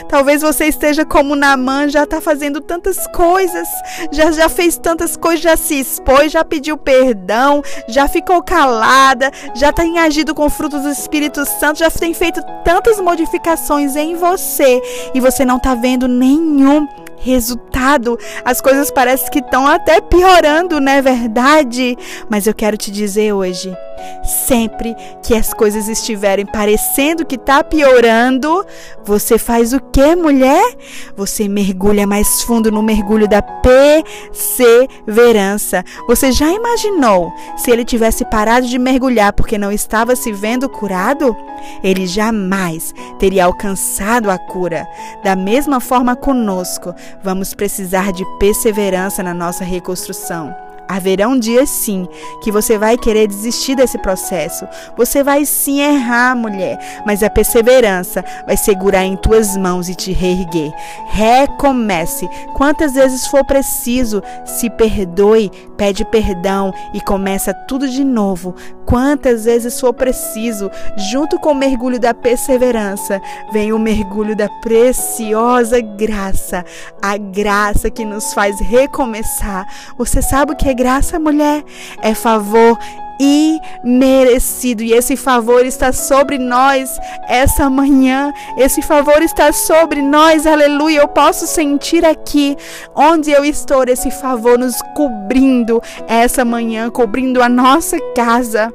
Talvez você esteja como Namã, já está fazendo tantas coisas, já, já fez tantas coisas, já se expôs, já pediu perdão, já ficou calada, já tem agido com frutos do Espírito Santo, já tem feito tantas modificações em você e você não está vendo nenhum resultado. As coisas parecem que estão até piorando, não é verdade? Mas eu quero te dizer hoje, sempre que as coisas estiverem parecendo que está piorando, você faz o que, mulher? Você mergulha mais fundo no mergulho da perseverança. Você já imaginou se ele tivesse parado de mergulhar porque não estava se vendo curado? Ele jamais teria alcançado a cura. Da mesma forma conosco, vamos precisar de perseverança na nossa reconstrução. Haverão dias sim que você vai querer desistir desse processo. Você vai sim errar, mulher, mas a perseverança vai segurar em tuas mãos e te reerguer. Recomece. Quantas vezes for preciso, se perdoe, pede perdão e começa tudo de novo. Quantas vezes for preciso, junto com o mergulho da perseverança, vem o mergulho da preciosa graça, a graça que nos faz recomeçar. Você sabe o que é graça, mulher? É favor imerecido. E esse favor está sobre nós essa manhã. Esse favor está sobre nós. Aleluia. Eu posso sentir aqui onde eu estou esse favor nos cobrindo essa manhã, cobrindo a nossa casa.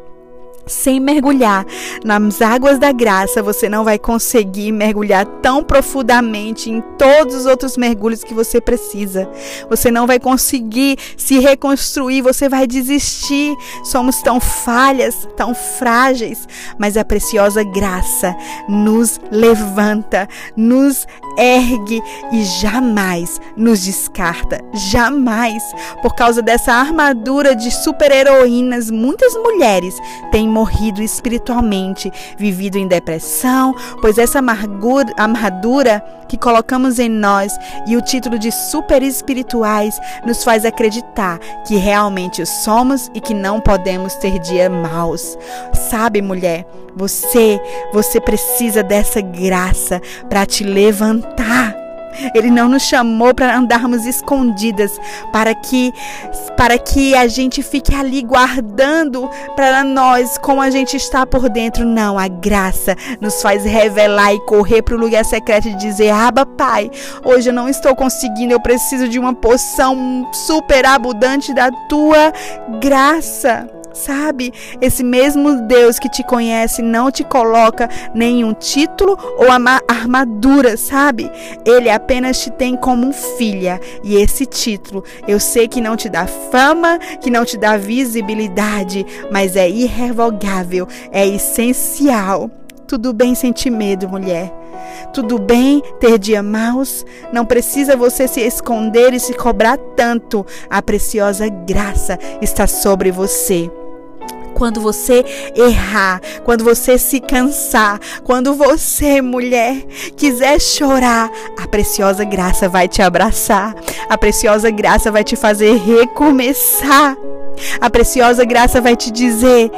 Sem mergulhar nas águas da graça, você não vai conseguir mergulhar tão profundamente em todos os outros mergulhos que você precisa. Você não vai conseguir se reconstruir, você vai desistir. Somos tão falhas, tão frágeis, mas a preciosa graça nos levanta, nos ergue e jamais nos descarta. Jamais. Por causa dessa armadura de super-heroínas, muitas mulheres têm morrido espiritualmente, vivido em depressão, pois essa amargura, armadura que colocamos em nós e o título de super espirituais nos faz acreditar que realmente o somos e que não podemos ter dias maus. Sabe, mulher, você, você precisa dessa graça para te levantar ele não nos chamou para andarmos escondidas, para que para que a gente fique ali guardando para nós como a gente está por dentro. Não, a graça nos faz revelar e correr para o lugar secreto e dizer: "Aba, Pai, hoje eu não estou conseguindo, eu preciso de uma poção super abundante da tua graça." Sabe? Esse mesmo Deus que te conhece não te coloca nenhum título ou armadura, sabe? Ele apenas te tem como filha. E esse título, eu sei que não te dá fama, que não te dá visibilidade, mas é irrevogável, é essencial. Tudo bem sentir medo, mulher. Tudo bem ter dia maus? Não precisa você se esconder e se cobrar tanto. A preciosa graça está sobre você quando você errar, quando você se cansar, quando você, mulher, quiser chorar, a preciosa graça vai te abraçar, a preciosa graça vai te fazer recomeçar. A preciosa graça vai te dizer: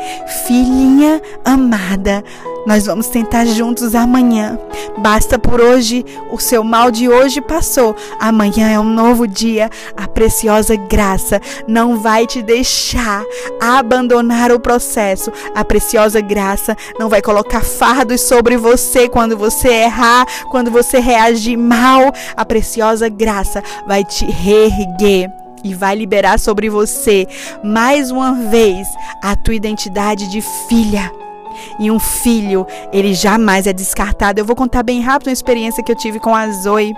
Filhinha amada, nós vamos tentar juntos amanhã. Basta por hoje, o seu mal de hoje passou. Amanhã é um novo dia. A preciosa graça não vai te deixar abandonar o processo. A preciosa graça não vai colocar fardos sobre você quando você errar, quando você reagir mal. A preciosa graça vai te reerguer e vai liberar sobre você mais uma vez a tua identidade de filha e um filho, ele jamais é descartado. Eu vou contar bem rápido uma experiência que eu tive com a Zoe.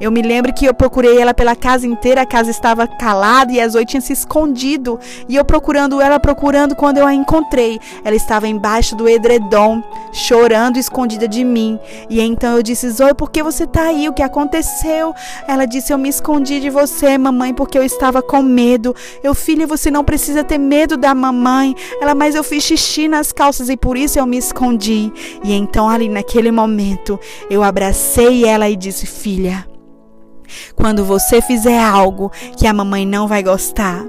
Eu me lembro que eu procurei ela pela casa inteira, a casa estava calada e a Zoe tinha se escondido. E eu procurando ela, procurando, quando eu a encontrei, ela estava embaixo do edredom, chorando, escondida de mim. E então eu disse: Zoe, por que você está aí? O que aconteceu? Ela disse: Eu me escondi de você, mamãe, porque eu estava com medo. Eu, filha, você não precisa ter medo da mamãe. Ela, mas eu fiz xixi nas calças e por isso eu me escondi. E então, ali naquele momento, eu abracei ela e disse: Filha, quando você fizer algo que a mamãe não vai gostar,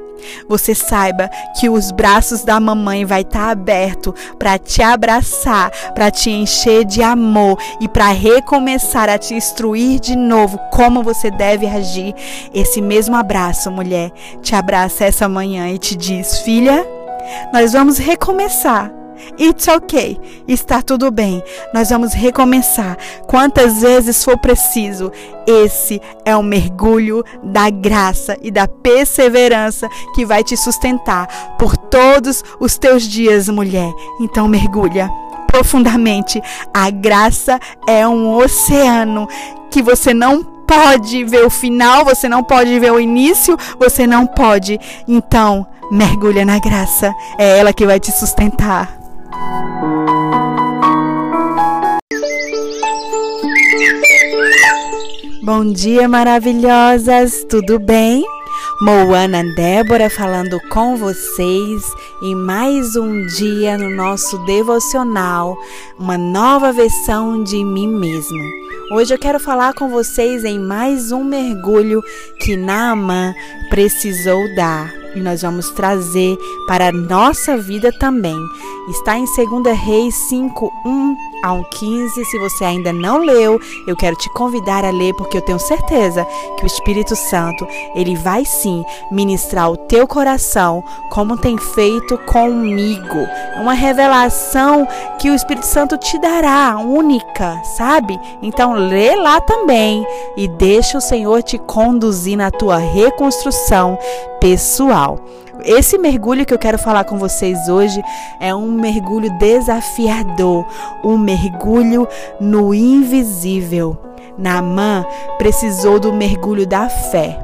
você saiba que os braços da mamãe vai estar tá aberto para te abraçar, para te encher de amor e para recomeçar a te instruir de novo como você deve agir. Esse mesmo abraço, mulher, te abraça essa manhã e te diz: "Filha, nós vamos recomeçar It's ok, está tudo bem. Nós vamos recomeçar quantas vezes for preciso. Esse é o mergulho da graça e da perseverança que vai te sustentar por todos os teus dias, mulher. Então mergulha profundamente. A graça é um oceano que você não pode ver o final, você não pode ver o início, você não pode. Então, mergulha na graça. É ela que vai te sustentar. Bom dia, maravilhosas! Tudo bem? Moana Débora falando com vocês em mais um dia no nosso devocional, uma nova versão de mim mesmo. Hoje eu quero falar com vocês em mais um mergulho que Naamã precisou dar e nós vamos trazer para a nossa vida também. Está em 2 Reis 5, 1 a 1, 15. Se você ainda não leu, eu quero te convidar a ler, porque eu tenho certeza que o Espírito Santo, ele vai sim ministrar o teu coração, como tem feito comigo. É uma revelação que o Espírito Santo te dará, única, sabe? Então lê lá também e deixa o Senhor te conduzir na tua reconstrução pessoal. Esse mergulho que eu quero falar com vocês hoje é um mergulho desafiador, um mergulho no invisível. Naamã precisou do mergulho da fé.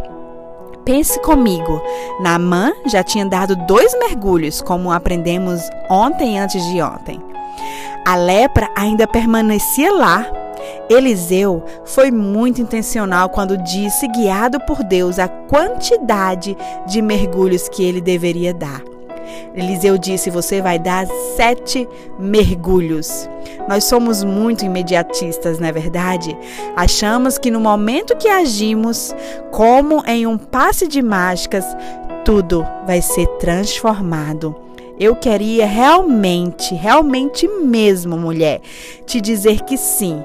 Pense comigo, Naamã já tinha dado dois mergulhos, como aprendemos ontem antes de ontem. A lepra ainda permanecia lá, Eliseu foi muito intencional quando disse, guiado por Deus, a quantidade de mergulhos que ele deveria dar. Eliseu disse: Você vai dar sete mergulhos. Nós somos muito imediatistas, não é verdade? Achamos que no momento que agimos, como em um passe de mágicas, tudo vai ser transformado. Eu queria realmente, realmente mesmo, mulher, te dizer que sim,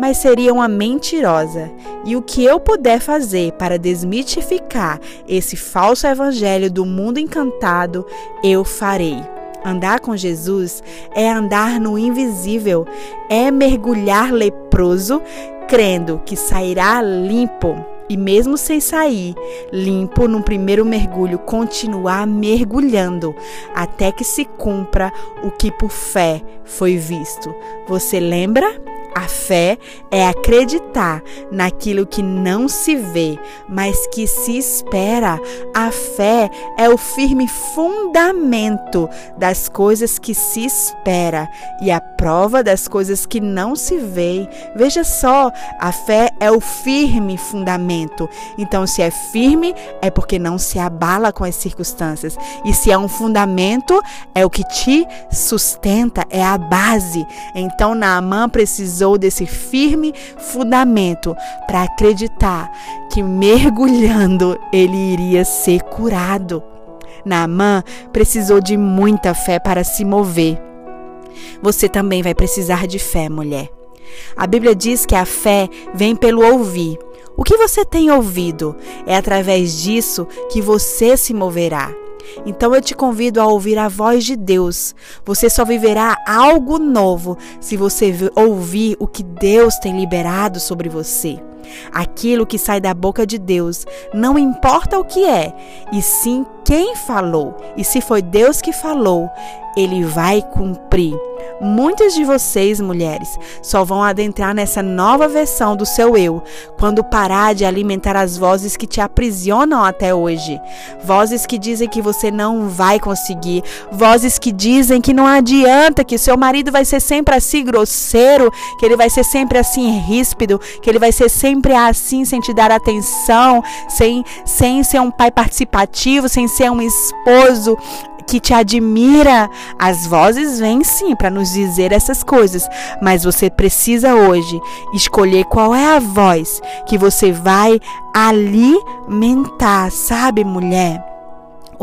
mas seria uma mentirosa. E o que eu puder fazer para desmitificar esse falso evangelho do mundo encantado, eu farei. Andar com Jesus é andar no invisível, é mergulhar leproso, crendo que sairá limpo e mesmo sem sair limpo no primeiro mergulho, continuar mergulhando até que se cumpra o que por fé foi visto. Você lembra? A fé é acreditar naquilo que não se vê, mas que se espera. A fé é o firme fundamento das coisas que se espera e a prova das coisas que não se vê. Veja só, a fé é o firme fundamento. Então, se é firme, é porque não se abala com as circunstâncias. E se é um fundamento, é o que te sustenta, é a base. Então, Naamã precisou precisou desse firme fundamento para acreditar que mergulhando ele iria ser curado. Naamã precisou de muita fé para se mover. Você também vai precisar de fé, mulher. A Bíblia diz que a fé vem pelo ouvir. O que você tem ouvido? É através disso que você se moverá. Então eu te convido a ouvir a voz de Deus. Você só viverá algo novo se você ouvir o que Deus tem liberado sobre você. Aquilo que sai da boca de Deus, não importa o que é, e sim quem falou. E se foi Deus que falou, ele vai cumprir. Muitas de vocês, mulheres, só vão adentrar nessa nova versão do seu eu quando parar de alimentar as vozes que te aprisionam até hoje. Vozes que dizem que você não vai conseguir, vozes que dizem que não adianta, que seu marido vai ser sempre assim grosseiro, que ele vai ser sempre assim ríspido, que ele vai ser sempre assim sem te dar atenção, sem, sem ser um pai participativo, sem ser um esposo que te admira. As vozes vêm sim para nos dizer essas coisas, mas você precisa hoje escolher qual é a voz que você vai alimentar, sabe, mulher?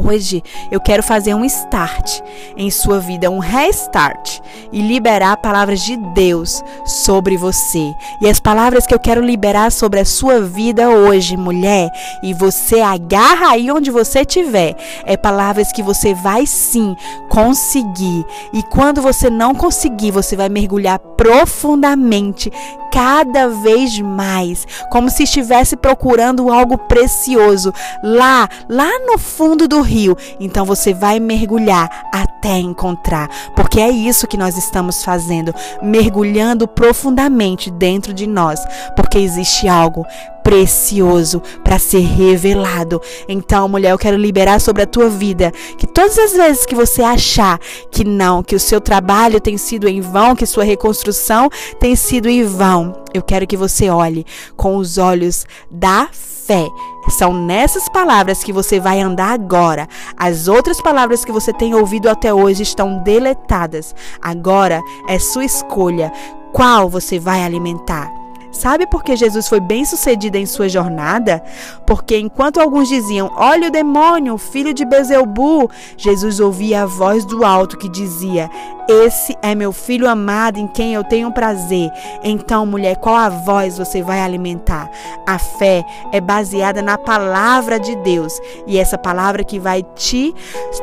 Hoje eu quero fazer um start em sua vida, um restart e liberar palavras de Deus sobre você. E as palavras que eu quero liberar sobre a sua vida hoje, mulher, e você agarra aí onde você estiver, é palavras que você vai sim conseguir. E quando você não conseguir, você vai mergulhar profundamente cada vez mais, como se estivesse procurando algo precioso lá, lá no fundo do rio. Então você vai mergulhar até encontrar, porque é isso que nós estamos fazendo, mergulhando profundamente dentro de nós, porque existe algo precioso para ser revelado. Então, mulher, eu quero liberar sobre a tua vida que todas as vezes que você achar que não, que o seu trabalho tem sido em vão, que sua reconstrução tem sido em vão, eu quero que você olhe com os olhos da fé. São nessas palavras que você vai andar agora. As outras palavras que você tem ouvido até hoje estão deletadas. Agora é sua escolha qual você vai alimentar. Sabe por que Jesus foi bem sucedido em sua jornada? Porque enquanto alguns diziam, olha o demônio, filho de Bezelbu, Jesus ouvia a voz do alto que dizia, esse é meu filho amado em quem eu tenho prazer. Então, mulher, qual a voz você vai alimentar? A fé é baseada na palavra de Deus e essa palavra que vai te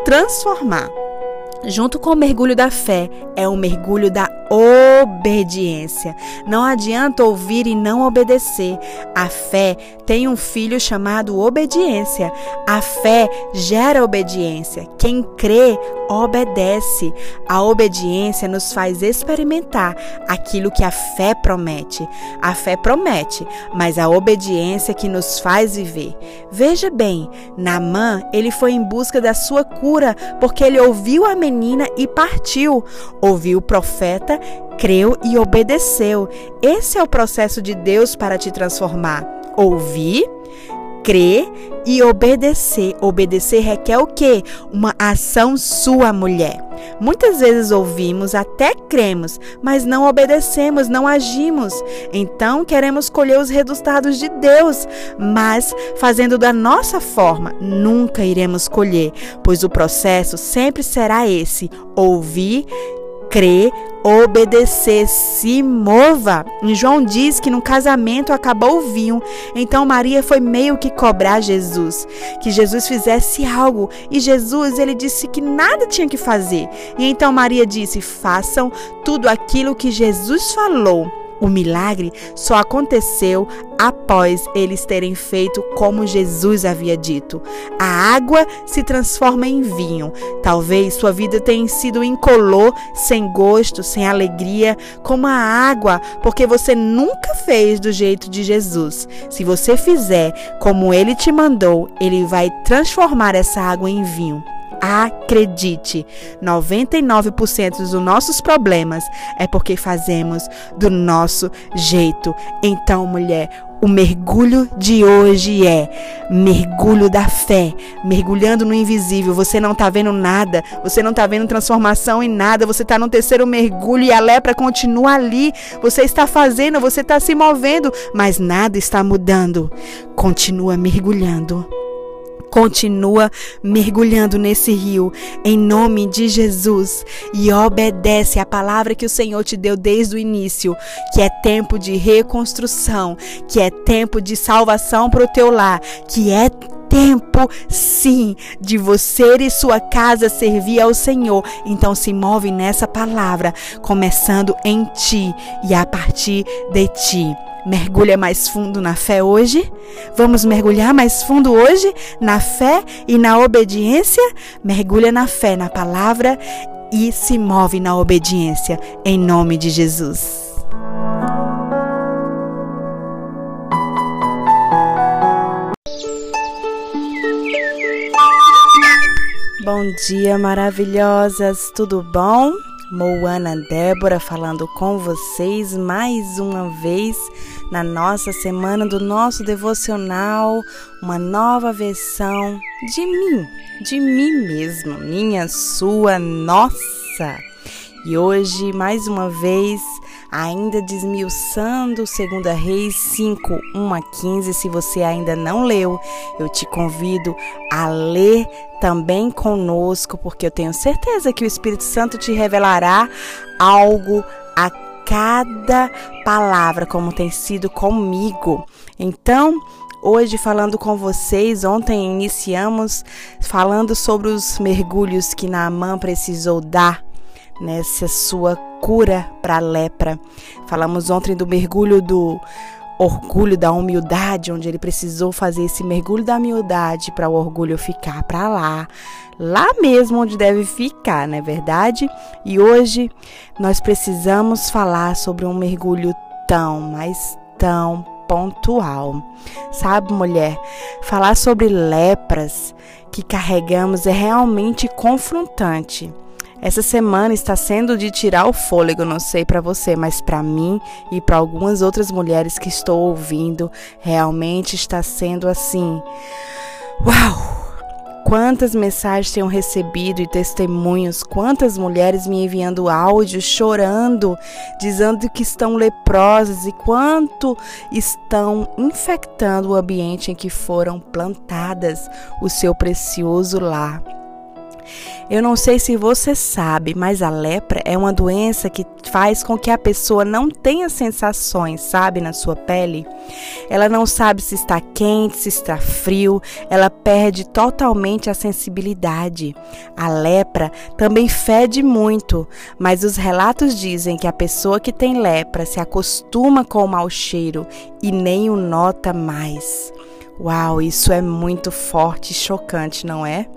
transformar. Junto com o mergulho da fé, é o mergulho da obediência. Não adianta ouvir e não obedecer. A fé tem um filho chamado obediência. A fé gera obediência. Quem crê, obedece. A obediência nos faz experimentar aquilo que a fé promete. A fé promete, mas a obediência que nos faz viver. Veja bem, Namã, ele foi em busca da sua cura, porque ele ouviu a menina e partiu. Ouviu o profeta, creu e obedeceu. Esse é o processo de Deus para te transformar. Ouvir, crer e obedecer. Obedecer requer o quê? Uma ação sua, mulher. Muitas vezes ouvimos, até cremos, mas não obedecemos, não agimos. Então queremos colher os resultados de Deus, mas fazendo da nossa forma, nunca iremos colher, pois o processo sempre será esse: ouvir, crer, obedecer, se mova. E João diz que no casamento acabou o vinho. Então Maria foi meio que cobrar Jesus, que Jesus fizesse algo. E Jesus, ele disse que nada tinha que fazer. E então Maria disse: "Façam tudo aquilo que Jesus falou". O milagre só aconteceu após eles terem feito como Jesus havia dito. A água se transforma em vinho. Talvez sua vida tenha sido incolor, sem gosto, sem alegria, como a água, porque você nunca fez do jeito de Jesus. Se você fizer como ele te mandou, ele vai transformar essa água em vinho. Acredite, 99% dos nossos problemas é porque fazemos do nosso jeito. Então, mulher, o mergulho de hoje é mergulho da fé, mergulhando no invisível. Você não está vendo nada, você não está vendo transformação em nada, você está no terceiro mergulho e a lepra continua ali. Você está fazendo, você está se movendo, mas nada está mudando. Continua mergulhando. Continua mergulhando nesse rio em nome de Jesus e obedece a palavra que o Senhor te deu desde o início, que é tempo de reconstrução, que é tempo de salvação para o teu lar, que é tempo, sim, de você e sua casa servir ao Senhor. Então se move nessa palavra, começando em ti e a partir de ti. Mergulha mais fundo na fé hoje? Vamos mergulhar mais fundo hoje na fé e na obediência? Mergulha na fé, na palavra e se move na obediência, em nome de Jesus. Bom dia, maravilhosas, tudo bom? Moana Débora falando com vocês mais uma vez na nossa semana do nosso devocional, uma nova versão de mim, de mim mesma, minha, sua, nossa. E hoje, mais uma vez, ainda desmiuçando 2 Reis 5, 1 a 15. Se você ainda não leu, eu te convido a ler também conosco, porque eu tenho certeza que o Espírito Santo te revelará algo a cada palavra, como tem sido comigo. Então, Hoje, falando com vocês, ontem iniciamos falando sobre os mergulhos que Naamã precisou dar nessa sua cura para a lepra. Falamos ontem do mergulho do orgulho, da humildade, onde ele precisou fazer esse mergulho da humildade para o orgulho ficar para lá, lá mesmo onde deve ficar, não é verdade? E hoje nós precisamos falar sobre um mergulho tão, mas tão pontual. Sabe, mulher, falar sobre lepras que carregamos é realmente confrontante. Essa semana está sendo de tirar o fôlego, não sei para você, mas para mim e para algumas outras mulheres que estou ouvindo, realmente está sendo assim. Uau! Quantas mensagens tenho recebido e testemunhos, quantas mulheres me enviando áudios chorando, dizendo que estão leprosas e quanto estão infectando o ambiente em que foram plantadas o seu precioso lar. Eu não sei se você sabe, mas a lepra é uma doença que faz com que a pessoa não tenha sensações, sabe, na sua pele. Ela não sabe se está quente, se está frio, ela perde totalmente a sensibilidade. A lepra também fede muito, mas os relatos dizem que a pessoa que tem lepra se acostuma com o mau cheiro e nem o nota mais. Uau, isso é muito forte e chocante, não é?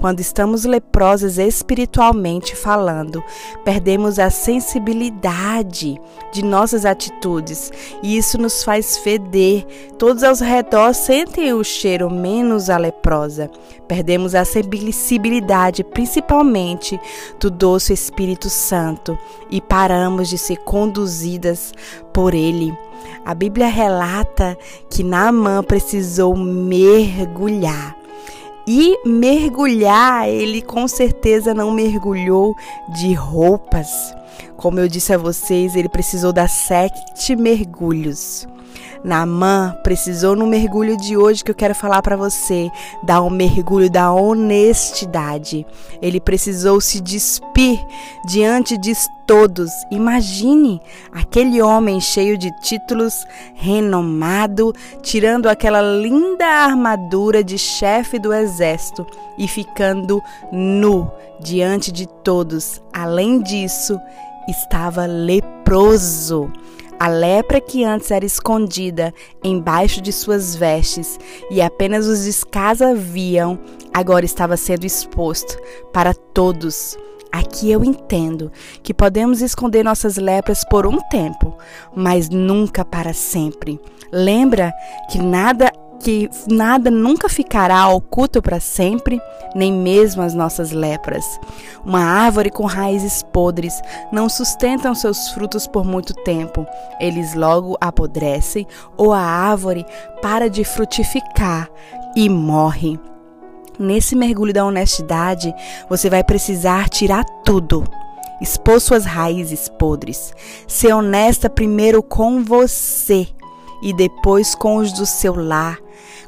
Quando estamos leprosas espiritualmente falando, perdemos a sensibilidade de nossas atitudes e isso nos faz feder. Todos ao redor sentem o cheiro, menos a leprosa. Perdemos a sensibilidade, principalmente do doce Espírito Santo, e paramos de ser conduzidas por Ele. A Bíblia relata que Naamã precisou mergulhar e mergulhar, ele com certeza não mergulhou de roupas. Como eu disse a vocês, ele precisou dar sete mergulhos. Naamã precisou no mergulho de hoje que eu quero falar para você, dar um mergulho da honestidade. Ele precisou se despir diante de todos. Imagine aquele homem cheio de títulos, renomado, tirando aquela linda armadura de chefe do exército e ficando nu diante de todos. Além disso, estava leproso. A lepra que antes era escondida embaixo de suas vestes e apenas os escasa viam, agora estava sendo exposto para todos. Aqui eu entendo que podemos esconder nossas lepras por um tempo, mas nunca para sempre. Lembra que nada que nada nunca ficará oculto para sempre, nem mesmo as nossas lepras. Uma árvore com raízes podres não sustentam seus frutos por muito tempo. Eles logo apodrecem ou a árvore para de frutificar e morre. Nesse mergulho da honestidade, você vai precisar tirar tudo expor suas raízes podres. Ser honesta primeiro com você e depois com os do seu lar,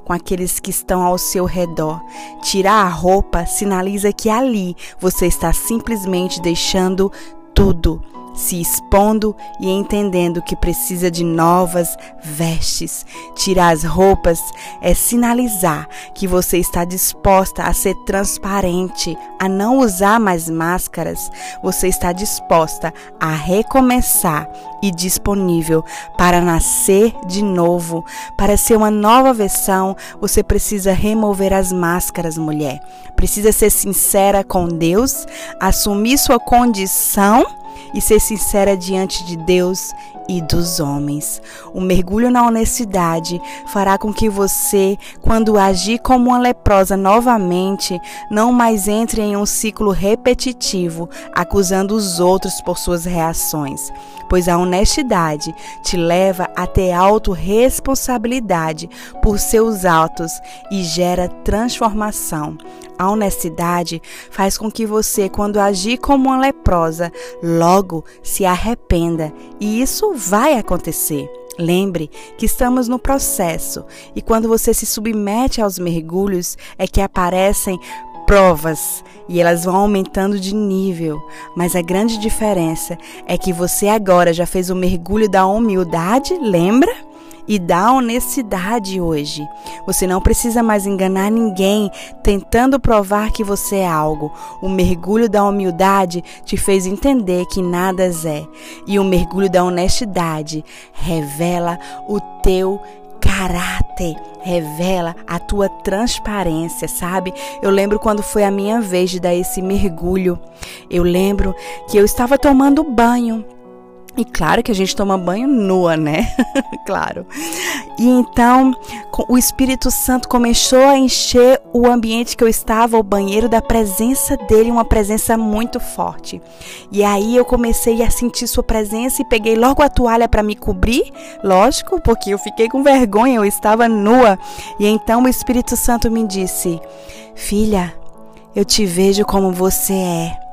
com aqueles que estão ao seu redor. Tirar a roupa sinaliza que ali você está simplesmente deixando tudo. se expondo e entendendo que precisa de novas vestes. Tirar as roupas é sinalizar que você está disposta a ser transparente, a não usar mais máscaras. Você está disposta a recomeçar e disponível para nascer de novo, para ser uma nova versão. Você precisa remover as máscaras, mulher. Precisa ser sincera com Deus, assumir sua condição e ser sincera diante de Deus e dos homens. O mergulho na honestidade fará com que você, quando agir como uma leprosa novamente, não mais entre em um ciclo repetitivo, acusando os outros por suas reações, pois a honestidade te leva a ter autorresponsabilidade por seus atos e gera transformação. A honestidade faz com que você, quando agir como uma leprosa, logo se arrependa, e isso vai acontecer. Lembre que estamos no processo e quando você se submete aos mergulhos é que aparecem provas e elas vão aumentando de nível. Mas a grande diferença é que você agora já fez o mergulho da humildade, lembra? E da honestidade hoje. Você não precisa mais enganar ninguém tentando provar que você é algo. O mergulho da humildade te fez entender que nada é. E o mergulho da honestidade revela o teu caráter, revela a tua transparência, sabe? Eu lembro quando foi a minha vez de dar esse mergulho. Eu lembro que eu estava tomando banho e claro que a gente toma banho nua, né? claro. E então o Espírito Santo começou a encher o ambiente que eu estava, o banheiro, da presença dele, uma presença muito forte. E aí eu comecei a sentir sua presença e peguei logo a toalha para me cobrir, lógico, porque eu fiquei com vergonha, eu estava nua. E então o Espírito Santo me disse: Filha, eu te vejo como você é.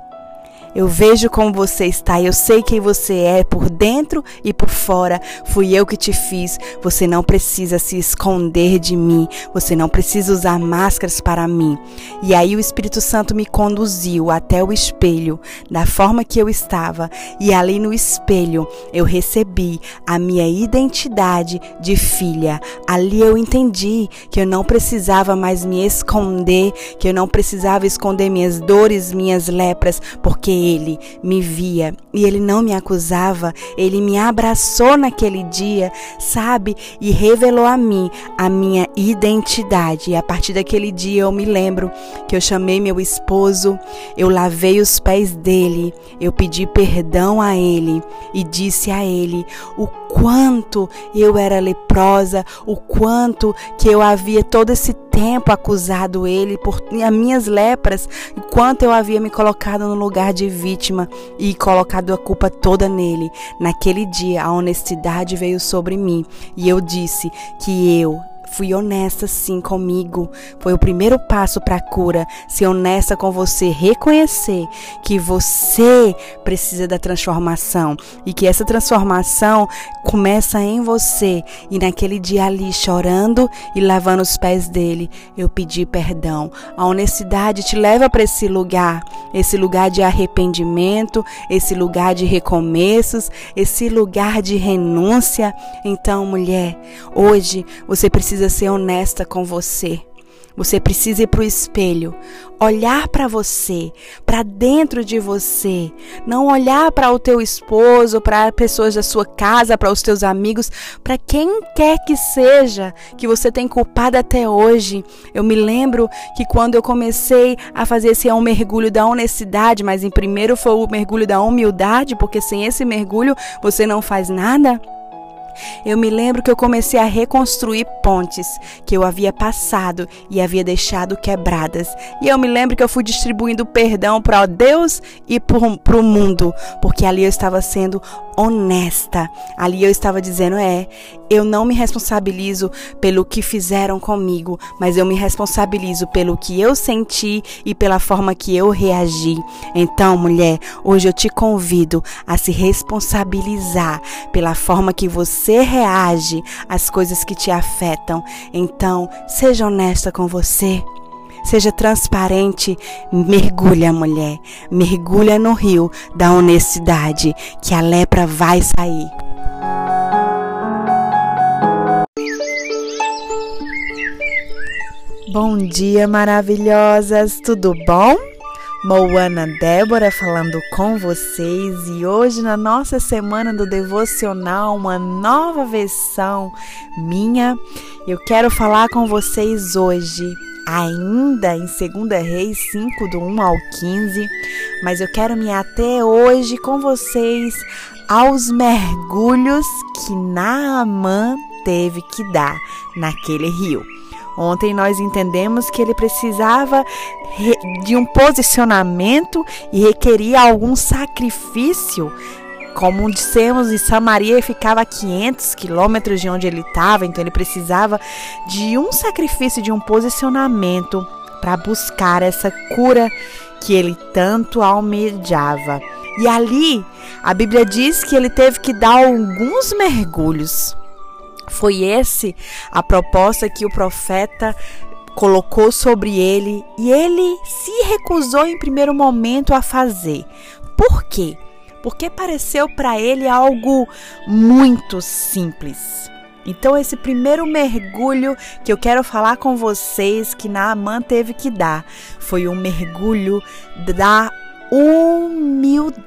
Eu vejo como você está, eu sei quem você é por dentro e por fora. Fui eu que te fiz. Você não precisa se esconder de mim. Você não precisa usar máscaras para mim. E aí o Espírito Santo me conduziu até o espelho, da forma que eu estava, e ali no espelho eu recebi a minha identidade de filha. Ali eu entendi que eu não precisava mais me esconder, que eu não precisava esconder minhas dores, minhas lepras, porque ele me via e ele não me acusava, ele me abraçou naquele dia, sabe? E revelou a mim a minha identidade. E a partir daquele dia eu me lembro que eu chamei meu esposo, eu lavei os pés dele, eu pedi perdão a ele e disse a ele o quanto eu era leprosa, o quanto que eu havia todo esse tempo acusado ele por as minhas lepras, enquanto eu havia me colocado no lugar de vítima e colocado a culpa toda nele. Naquele dia, a honestidade veio sobre mim e eu disse que eu Fui honesta sim comigo. Foi o primeiro passo para a cura. Ser honesta com você, reconhecer que você precisa da transformação e que essa transformação começa em você. E naquele dia ali, chorando e lavando os pés dele, eu pedi perdão. A honestidade te leva para esse lugar, esse lugar de arrependimento, esse lugar de recomeços, esse lugar de renúncia. Então, mulher, hoje você precisa precisa ser honesta com você. Você precisa ir para o espelho, olhar para você, para dentro de você, não olhar para o teu esposo, para pessoas da sua casa, para os teus amigos, para quem quer que seja que você tem culpado até hoje. Eu me lembro que quando eu comecei a fazer esse um mergulho da honestidade, mas em primeiro foi o mergulho da humildade, porque sem esse mergulho você não faz nada. Eu me lembro que eu comecei a reconstruir pontes que eu havia passado e havia deixado quebradas. E eu me lembro que eu fui distribuindo perdão para Deus e para o mundo, porque ali eu estava sendo honesta. Ali eu estava dizendo: é, eu não me responsabilizo pelo que fizeram comigo, mas eu me responsabilizo pelo que eu senti e pela forma que eu reagi. Então, mulher, hoje eu te convido a se responsabilizar pela forma que você reage às coisas que te afetam. Então, seja honesta com você. seja transparente. Mergulha, mulher. Mergulha no rio da honestidade, que a lepra vai sair. Bom dia, maravilhosas! Tudo bom? Moana Débora falando com vocês e hoje na nossa semana do devocional, uma nova versão minha. Eu quero falar com vocês hoje, ainda em 2 Reis 5, do 1 ao 15, mas eu quero me até hoje com vocês aos mergulhos que Naamã teve que dar naquele rio. Ontem nós entendemos que ele precisava de um posicionamento e requeria algum sacrifício. Como dissemos, em Samaria ficava a 500 quilômetros de onde ele estava, então ele precisava de um sacrifício, de um posicionamento para buscar essa cura que ele tanto almejava. E ali, a Bíblia diz que ele teve que dar alguns mergulhos. Foi esse a proposta que o profeta colocou sobre ele e ele se recusou em primeiro momento a fazer. Por quê? Porque pareceu para ele algo muito simples. Então, esse primeiro mergulho que eu quero falar com vocês que Naamã teve que dar foi um mergulho da humildade.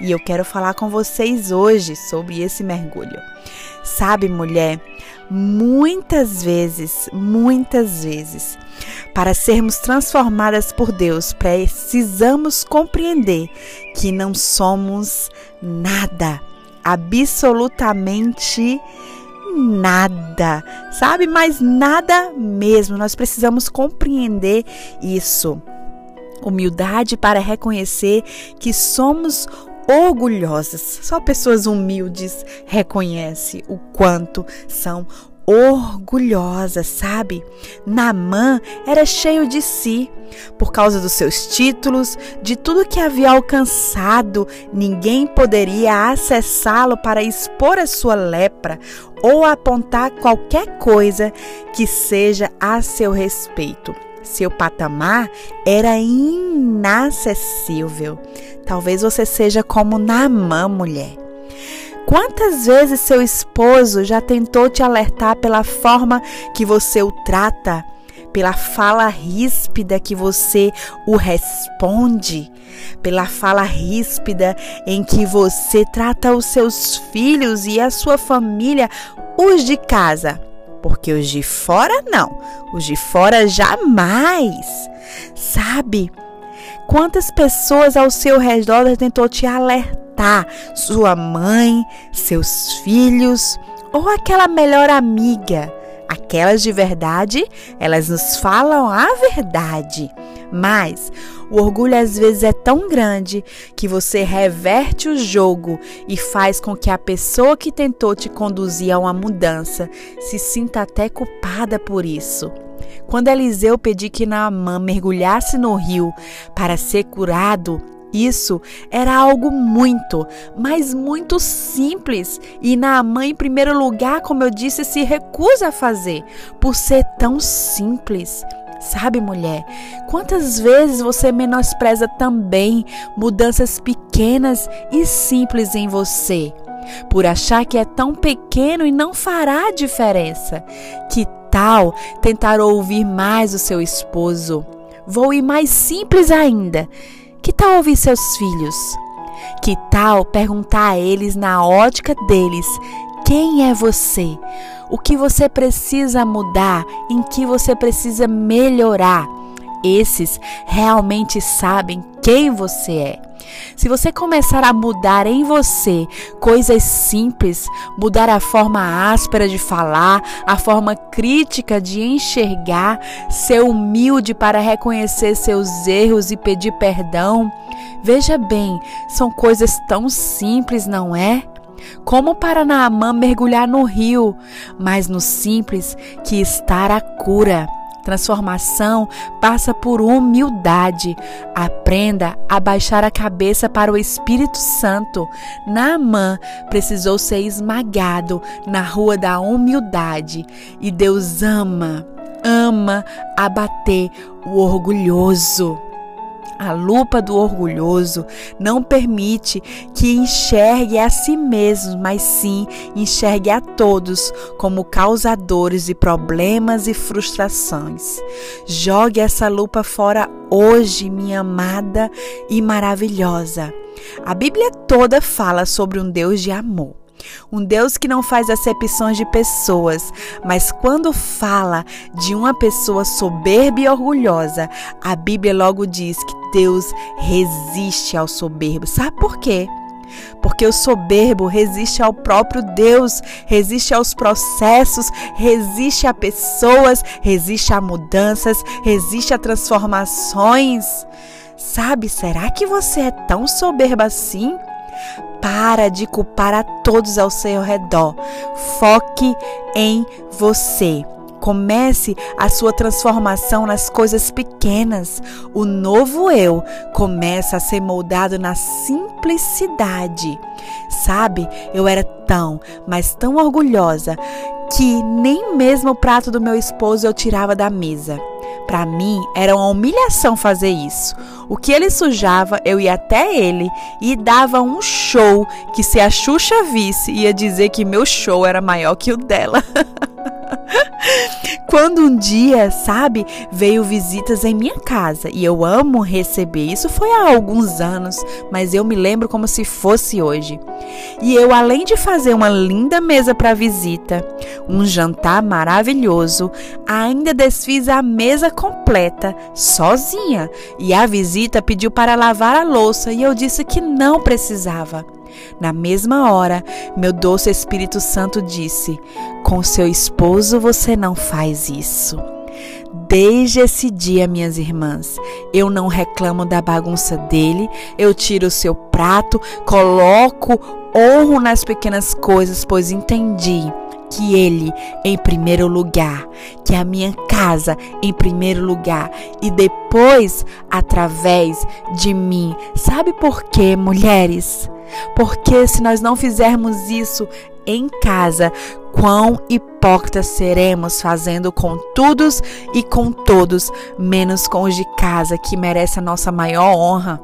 E eu quero falar com vocês hoje sobre esse mergulho. Sabe, mulher, muitas vezes, muitas vezes, para sermos transformadas por Deus, precisamos compreender que não somos nada, absolutamente nada, sabe? Mas nada mesmo. Nós precisamos compreender isso. Humildade para reconhecer que somos orgulhosas. Só pessoas humildes reconhecem o quanto são orgulhosas, sabe? Namã era cheio de si. Por causa dos seus títulos, de tudo que havia alcançado, ninguém poderia acessá-lo para expor a sua lepra ou apontar qualquer coisa que seja a seu respeito. Seu patamar era inacessível. Talvez você seja como Naamã, mulher. Quantas vezes seu esposo já tentou te alertar pela forma que você o trata, pela fala ríspida que você o responde, pela fala ríspida em que você trata os seus filhos e a sua família, os de casa? Porque os de fora não, os de fora jamais. Sabe? Quantas pessoas ao seu redor tentou te alertar? Sua mãe, seus filhos ou aquela melhor amiga? Aquelas de verdade, elas nos falam a verdade. Mas o orgulho às vezes é tão grande que você reverte o jogo e faz com que a pessoa que tentou te conduzir a uma mudança se sinta até culpada por isso. Quando Eliseu pediu que Naamã mergulhasse no rio para ser curado, isso era algo muito, mas muito simples e Naamã, em primeiro lugar, como eu disse, se recusa a fazer por ser tão simples. Sabe, mulher, quantas vezes você menospreza também mudanças pequenas e simples em você? Por achar que é tão pequeno e não fará diferença. Que tal tentar ouvir mais o seu esposo? Vou ir mais simples ainda. Que tal ouvir seus filhos? Que tal perguntar a eles na ótica deles quem é você? O que você precisa mudar? Em que você precisa melhorar? Esses realmente sabem quem você é. Se você começar a mudar em você coisas simples, mudar a forma áspera de falar, a forma crítica de enxergar, ser humilde para reconhecer seus erros e pedir perdão, veja bem, são coisas tão simples, não é? Como para Naamã mergulhar no rio, mas no simples que está a cura. Transformação passa por humildade. Aprenda a baixar a cabeça para o Espírito Santo. Naamã precisou ser esmagado na rua da humildade. E Deus ama ama abater o orgulhoso. A lupa do orgulhoso não permite que enxergue a si mesmo, mas sim enxergue a todos como causadores de problemas e frustrações. Jogue essa lupa fora hoje, minha amada e maravilhosa. A Bíblia toda fala sobre um Deus de amor. Um Deus que não faz acepções de pessoas, mas quando fala de uma pessoa soberba e orgulhosa, a Bíblia logo diz que Deus resiste ao soberbo. Sabe por quê? Porque o soberbo resiste ao próprio Deus, resiste aos processos, resiste a pessoas, resiste a mudanças, resiste a transformações. Sabe, será que você é tão soberba assim? Para de culpar a todos ao seu redor. Foque em você. Comece a sua transformação nas coisas pequenas. O novo eu começa a ser moldado na simplicidade. Sabe, eu era tão, mas tão orgulhosa que nem mesmo o prato do meu esposo eu tirava da mesa. Para mim era uma humilhação fazer isso. O que ele sujava, eu ia até ele e dava um show que se a Xuxa visse, ia dizer que meu show era maior que o dela. Quando um dia, sabe, veio visitas em minha casa e eu amo receber. Isso foi há alguns anos, mas eu me lembro como se fosse hoje. E eu, além de fazer uma linda mesa para visita, um jantar maravilhoso, ainda desfiz a mesa completa, sozinha. E a visita pediu para lavar a louça e eu disse que não precisava. Na mesma hora, meu doce Espírito Santo disse: Com seu esposo você não faz isso. Desde esse dia, minhas irmãs, eu não reclamo da bagunça dele, eu tiro o seu prato, coloco, honro nas pequenas coisas, pois entendi que ele em primeiro lugar, que a minha casa em primeiro lugar e depois através de mim. Sabe por quê, mulheres? Porque se nós não fizermos isso em casa, quão hipócritas seremos fazendo com todos e com todos, menos com os de casa, que merece a nossa maior honra.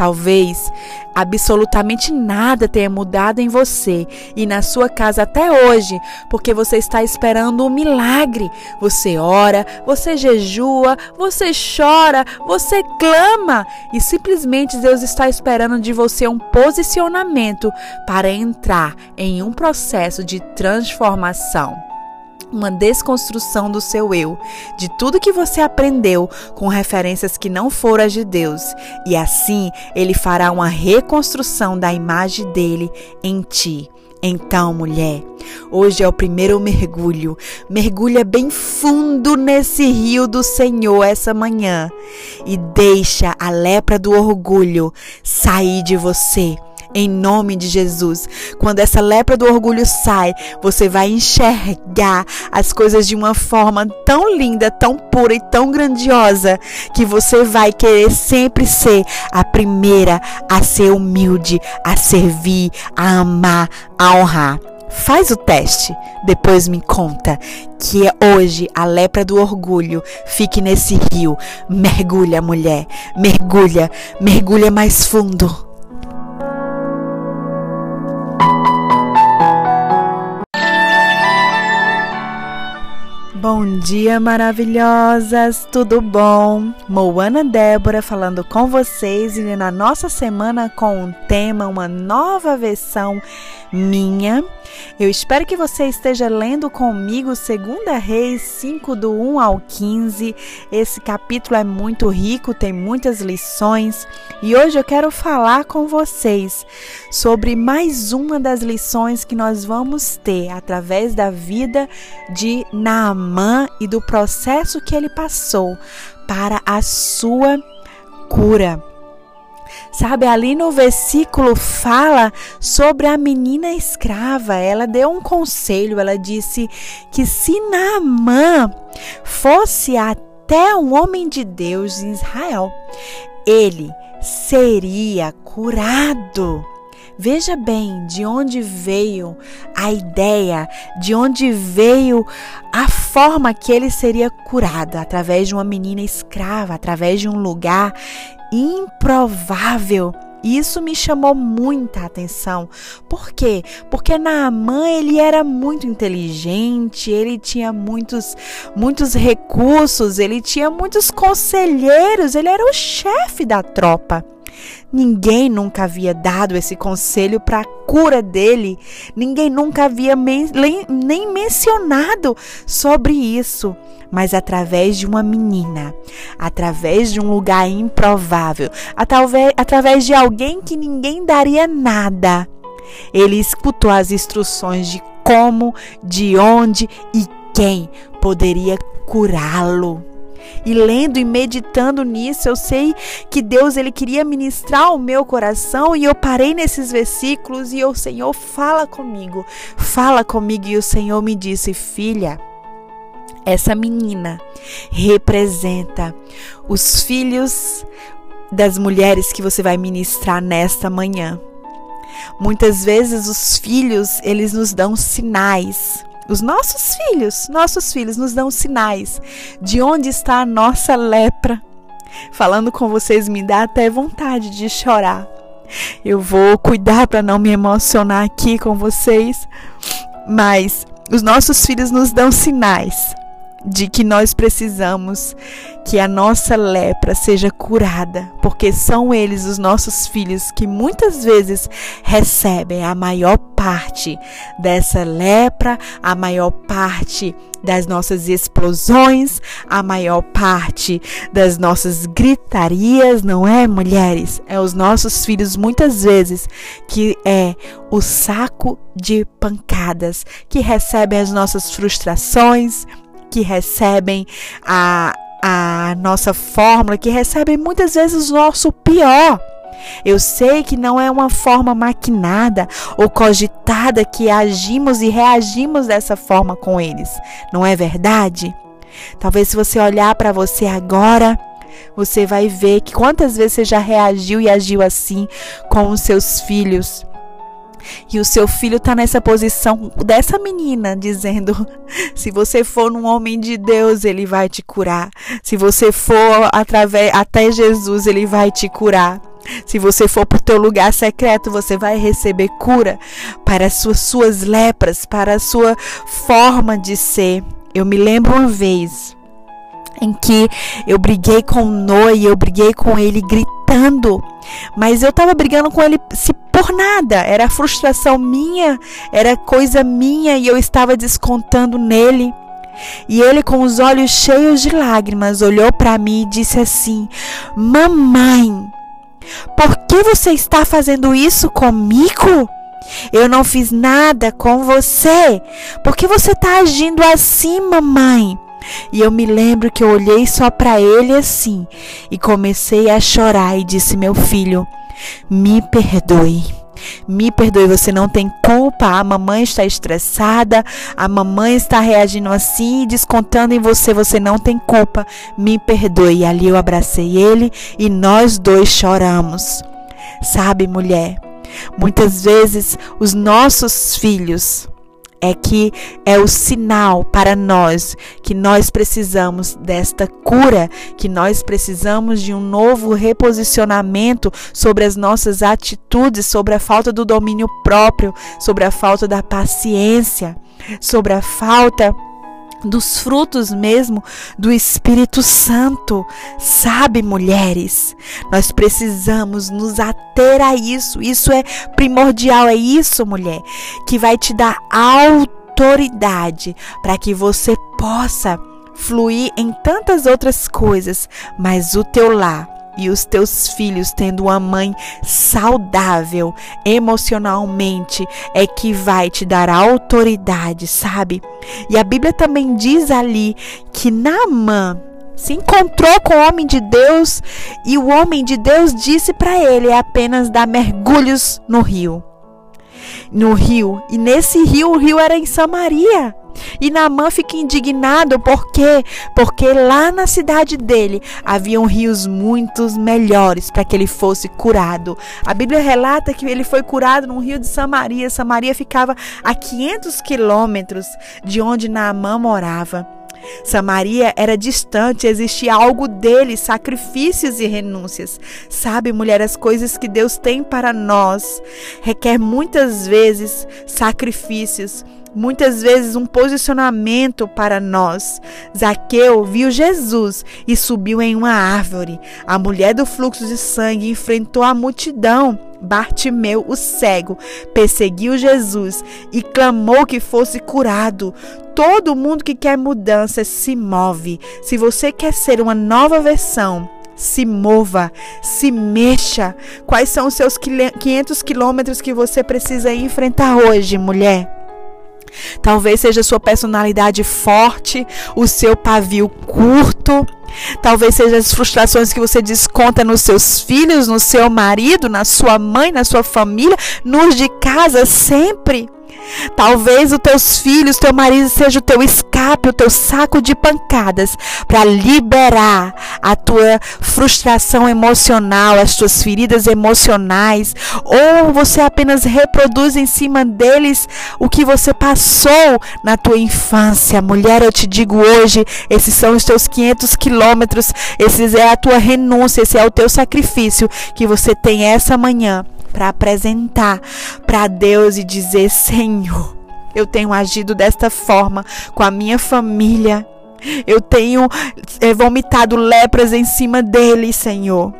Talvez absolutamente nada tenha mudado em você e na sua casa até hoje, porque você está esperando um milagre. Você ora, você jejua, você chora, você clama e simplesmente Deus está esperando de você um posicionamento para entrar em um processo de transformação uma desconstrução do seu eu, de tudo que você aprendeu com referências que não foram as de Deus, e assim ele fará uma reconstrução da imagem dele em ti. Então, mulher, hoje é o primeiro mergulho. Mergulha bem fundo nesse rio do Senhor essa manhã e deixa a lepra do orgulho sair de você em nome de Jesus. Quando essa lepra do orgulho sai, você vai enxergar as coisas de uma forma tão linda, tão pura e tão grandiosa que você vai querer sempre ser a primeira a ser humilde, a servir, a amar, a honrar. Faz o teste, depois me conta que hoje a lepra do orgulho fique nesse rio. Mergulha, mulher, mergulha, mergulha mais fundo. Bom dia, maravilhosas! Tudo bom? Moana Débora falando com vocês e na nossa semana com um tema, uma nova versão minha. Eu espero que você esteja lendo comigo 2 Reis 5, do 1 ao 15. Esse capítulo é muito rico, tem muitas lições e hoje eu quero falar com vocês sobre mais uma das lições que nós vamos ter através da vida de Naamã e do processo que ele passou para a sua cura. Sabe, ali no versículo fala sobre a menina escrava. Ela deu um conselho, ela disse que se Naamã fosse até um homem de Deus em Israel, ele seria curado. Veja bem de onde veio a ideia, de onde veio a forma que ele seria curado através de uma menina escrava, através de um lugar improvável. Isso me chamou muita atenção. Por quê? Porque Naamã ele era muito inteligente, ele tinha muitos muitos recursos, ele tinha muitos conselheiros, ele era o chefe da tropa. Ninguém nunca havia dado esse conselho para a cura dele, ninguém nunca havia men nem mencionado sobre isso. Mas através de uma menina, através de um lugar improvável, através, de alguém que ninguém daria nada, ele escutou as instruções de como, de onde e quem poderia curá-lo. E lendo e meditando nisso, eu sei que Deus ele queria ministrar o meu coração e eu parei nesses versículos e o Senhor fala comigo. Fala comigo e o Senhor me disse: "Filha, essa menina representa os filhos das mulheres que você vai ministrar nesta manhã. Muitas vezes os filhos, eles nos dão sinais os nossos filhos, nossos filhos nos dão sinais de onde está a nossa lepra. Falando com vocês me dá até vontade de chorar. Eu vou cuidar para não me emocionar aqui com vocês, mas os nossos filhos nos dão sinais de que nós precisamos que a nossa lepra seja curada, porque são eles os nossos filhos que muitas vezes recebem a maior parte dessa lepra, a maior parte das nossas explosões, a maior parte das nossas gritarias, não é, mulheres? É os nossos filhos muitas vezes que é o saco de pancadas que recebem as nossas frustrações, que recebem a, a nossa fórmula, que recebem muitas vezes o nosso pior. Eu sei que não é uma forma maquinada ou cogitada que agimos e reagimos dessa forma com eles, não é verdade? Talvez se você olhar para você agora, você vai ver que quantas vezes você já reagiu e agiu assim com os seus filhos. E o seu filho está nessa posição dessa menina, dizendo: se você for um homem de Deus, ele vai te curar. Se você for através até Jesus, ele vai te curar. Se você for para o teu lugar secreto, você vai receber cura para as suas, suas lepras, para a sua forma de ser. Eu me lembro uma vez em que eu briguei com Noé, eu briguei com ele gritando, mas eu estava brigando com ele se por nada, era frustração minha, era coisa minha e eu estava descontando nele. E ele, com os olhos cheios de lágrimas, olhou para mim e disse assim: Mamãe, por que você está fazendo isso comigo? Eu não fiz nada com você. Por que você está agindo assim, mamãe? E eu me lembro que eu olhei só para ele assim e comecei a chorar e disse: Meu filho, me perdoe. Me perdoe, você não tem culpa. A mamãe está estressada, a mamãe está reagindo assim, descontando em você. Você não tem culpa. Me perdoe. E ali eu abracei ele e nós dois choramos. Sabe, mulher, muitas vezes os nossos filhos é que é o sinal para nós que nós precisamos desta cura, que nós precisamos de um novo reposicionamento sobre as nossas atitudes, sobre a falta do domínio próprio, sobre a falta da paciência, sobre a falta dos frutos mesmo do Espírito Santo. Sabe, mulheres, nós precisamos nos ater a isso. Isso é primordial, é isso, mulher, que vai te dar autoridade para que você possa fluir em tantas outras coisas, mas o teu lar e os teus filhos tendo uma mãe saudável emocionalmente é que vai te dar autoridade, sabe? E a Bíblia também diz ali que Naamã se encontrou com o homem de Deus e o homem de Deus disse para ele é apenas dar mergulhos no rio. No rio, e nesse rio, o rio era em Samaria. E Naamã fica indignado, por quê? Porque lá na cidade dele haviam rios muito melhores para que ele fosse curado. A Bíblia relata que ele foi curado no rio de Samaria. Samaria ficava a 500 quilômetros de onde Naamã morava. Samaria era distante, existia algo dele, sacrifícios e renúncias. Sabe, mulher, as coisas que Deus tem para nós requer muitas vezes sacrifícios, muitas vezes um posicionamento para nós. Zaqueu viu Jesus e subiu em uma árvore. A mulher do fluxo de sangue enfrentou a multidão. Bartimeu, o cego, perseguiu Jesus e clamou que fosse curado. Todo mundo que quer mudança se move. Se você quer ser uma nova versão, se mova, se mexa. Quais são os seus 500 quilômetros que você precisa enfrentar hoje, mulher? Talvez seja a sua personalidade forte, o seu pavio curto. Talvez seja as frustrações que você desconta nos seus filhos, no seu marido, na sua mãe, na sua família, nos de casa sempre. Talvez os teus filhos, teu marido seja o teu escape, o teu saco de pancadas para liberar a tua frustração emocional, as tuas feridas emocionais, ou você apenas reproduz em cima deles o que você passou na tua infância. Mulher, eu te digo hoje, esses são os teus 500 quilômetros, esses é a tua renúncia, esse é o teu sacrifício que você tem essa manhã para apresentar para Deus e dizer: Senhor, eu tenho agido desta forma com a minha família. Eu tenho é, vomitado lepras em cima deles, Senhor.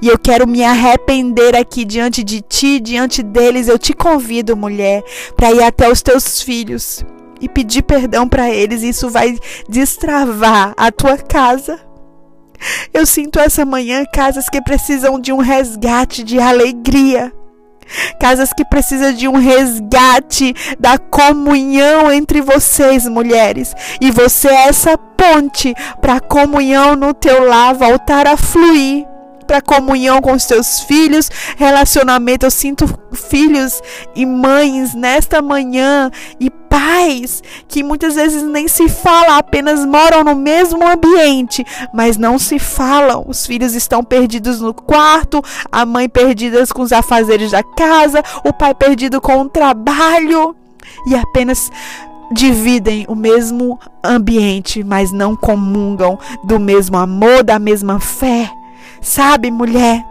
E eu quero me arrepender aqui diante de ti, diante deles. Eu te convido, mulher, para ir até os teus filhos e pedir perdão para eles. Isso vai destravar a tua casa. Eu sinto essa manhã casas que precisam de um resgate de alegria. Casas que precisam de um resgate da comunhão entre vocês, mulheres. E você é essa ponte para a comunhão no teu lar voltar a fluir para comunhão com os teus filhos, relacionamento. Eu sinto filhos e mães nesta manhã e pais que muitas vezes nem se falam, apenas moram no mesmo ambiente, mas não se falam. Os filhos estão perdidos no quarto, a mãe perdida com os afazeres da casa, o pai perdido com o trabalho e apenas dividem o mesmo ambiente, mas não comungam do mesmo amor, da mesma fé. Sabe, mulher?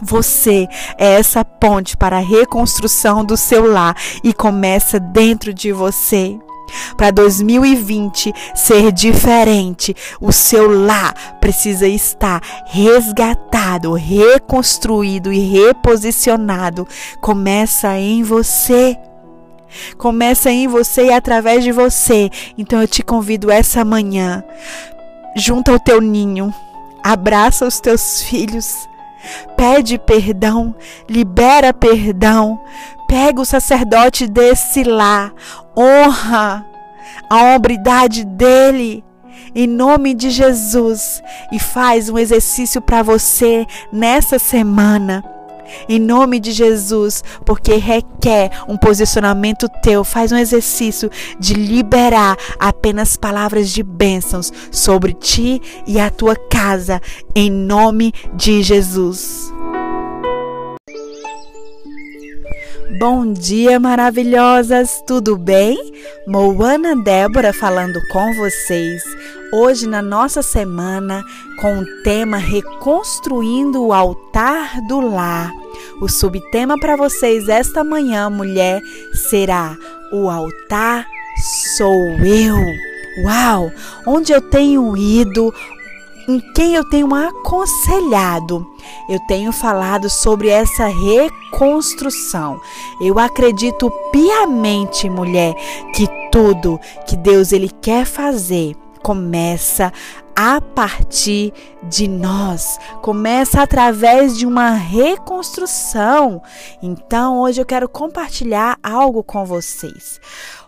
Você é essa ponte para a reconstrução do seu lar e começa dentro de você. Para 2020 ser diferente, o seu lar precisa estar resgatado, reconstruído e reposicionado. Começa em você. Começa em você e através de você. Então eu te convido essa manhã, junto ao teu ninho, abraça os teus filhos, pede perdão, libera perdão, pega o sacerdote desse lá, honra a hombridade dele. Em nome de Jesus, e faz um exercício para você nessa semana em nome de Jesus, porque requer um posicionamento teu. Faz um exercício de liberar apenas palavras de bênçãos sobre ti e a tua casa, em nome de Jesus. Bom dia, maravilhosas! Tudo bem? Moana Débora falando com vocês hoje na nossa semana com o tema Reconstruindo o Altar do Lar. O subtema para vocês esta manhã, mulher, será O altar sou eu. Uau! Onde eu tenho ido, em quem eu tenho aconselhado. Eu tenho falado sobre essa reconstrução. Eu acredito piamente, mulher, que tudo que Deus ele quer fazer começa a partir de nós, começa através de uma reconstrução. Então, hoje eu quero compartilhar algo com vocês.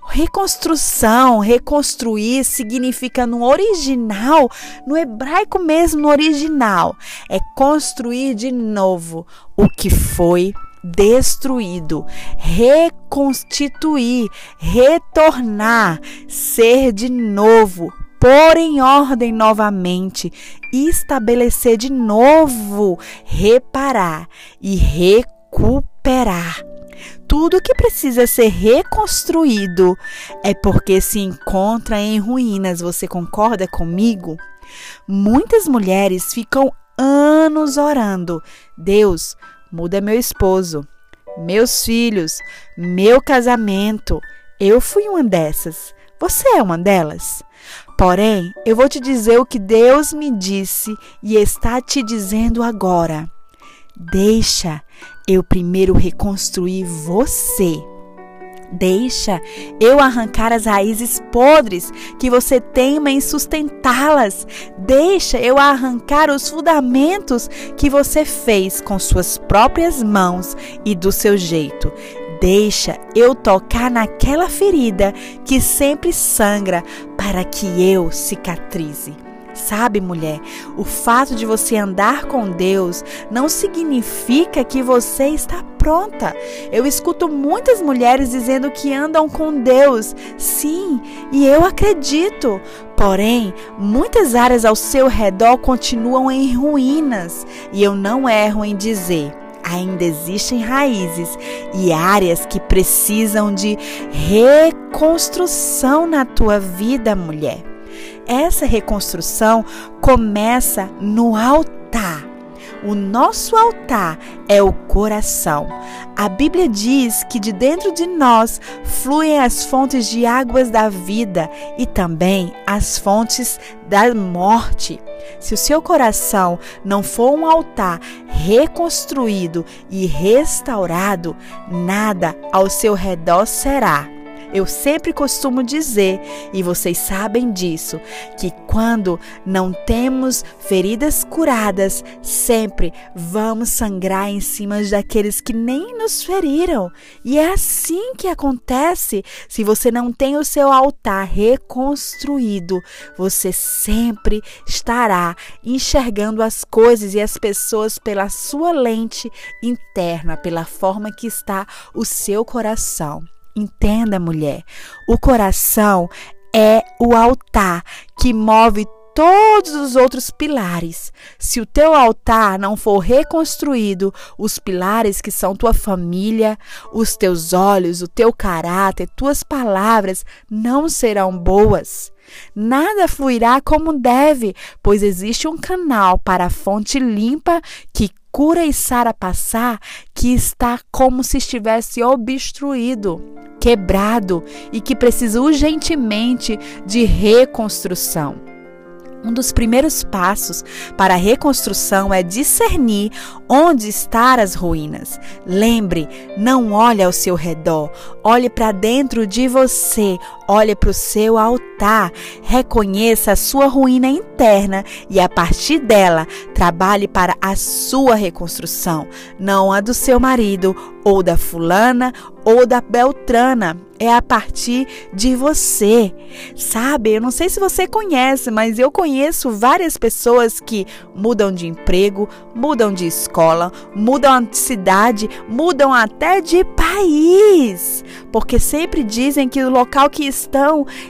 Reconstrução, reconstruir significa no original, no hebraico mesmo, no original, é construir de novo o que foi destruído, reconstituir, retornar, ser de novo, pôr em ordem novamente, estabelecer de novo, reparar e recuperar. Tudo que precisa ser reconstruído é porque se encontra em ruínas. Você concorda comigo? Muitas mulheres ficam anos orando: Deus, muda meu esposo, meus filhos, meu casamento. Eu fui uma dessas. Você é uma delas? Porém, eu vou te dizer o que Deus me disse e está te dizendo agora. Deixa eu primeiro reconstruir você. Deixa eu arrancar as raízes podres que você teima em sustentá-las. Deixa eu arrancar os fundamentos que você fez com suas próprias mãos e do seu jeito. Deixa eu tocar naquela ferida que sempre sangra para que eu cicatrize. Sabe, mulher, o fato de você andar com Deus não significa que você está pronta. Eu escuto muitas mulheres dizendo que andam com Deus. Sim, e eu acredito. Porém, muitas áreas ao seu redor continuam em ruínas, e eu não erro em dizer ainda existem raízes e áreas que precisam de reconstrução na tua vida, mulher. Essa reconstrução começa no altar. O nosso altar é o coração. A Bíblia diz que de dentro de nós fluem as fontes de águas da vida e também as fontes da morte. Se o seu coração não for um altar reconstruído e restaurado, nada ao seu redor será. Eu sempre costumo dizer, e vocês sabem disso, que quando não temos feridas curadas, sempre vamos sangrar em cima daqueles que nem nos feriram. E é assim que acontece. Se você não tem o seu altar reconstruído, você sempre estará enxergando as coisas e as pessoas pela sua lente interna, pela forma que está o seu coração. Entenda, mulher, o coração é o altar que move todos os outros pilares. Se o teu altar não for reconstruído, os pilares que são tua família, os teus olhos, o teu caráter, tuas palavras não serão boas. Nada fluirá como deve, pois existe um canal para a fonte limpa que cura e sara passar que está como se estivesse obstruído, quebrado e que precisa urgentemente de reconstrução. Um dos primeiros passos para a reconstrução é discernir onde estão as ruínas. Lembre, não olhe ao seu redor, olhe para dentro de você, olhe para o seu altar, reconheça a sua ruína interna e a partir dela trabalhe para a sua reconstrução, não a do seu marido ou da fulana ou da Beltrana. É a partir de você. Sabe? Eu não sei se você conhece, mas eu conheço várias pessoas que mudam de emprego, mudam de escola, mudam de cidade, mudam até de país. Porque sempre dizem que no local que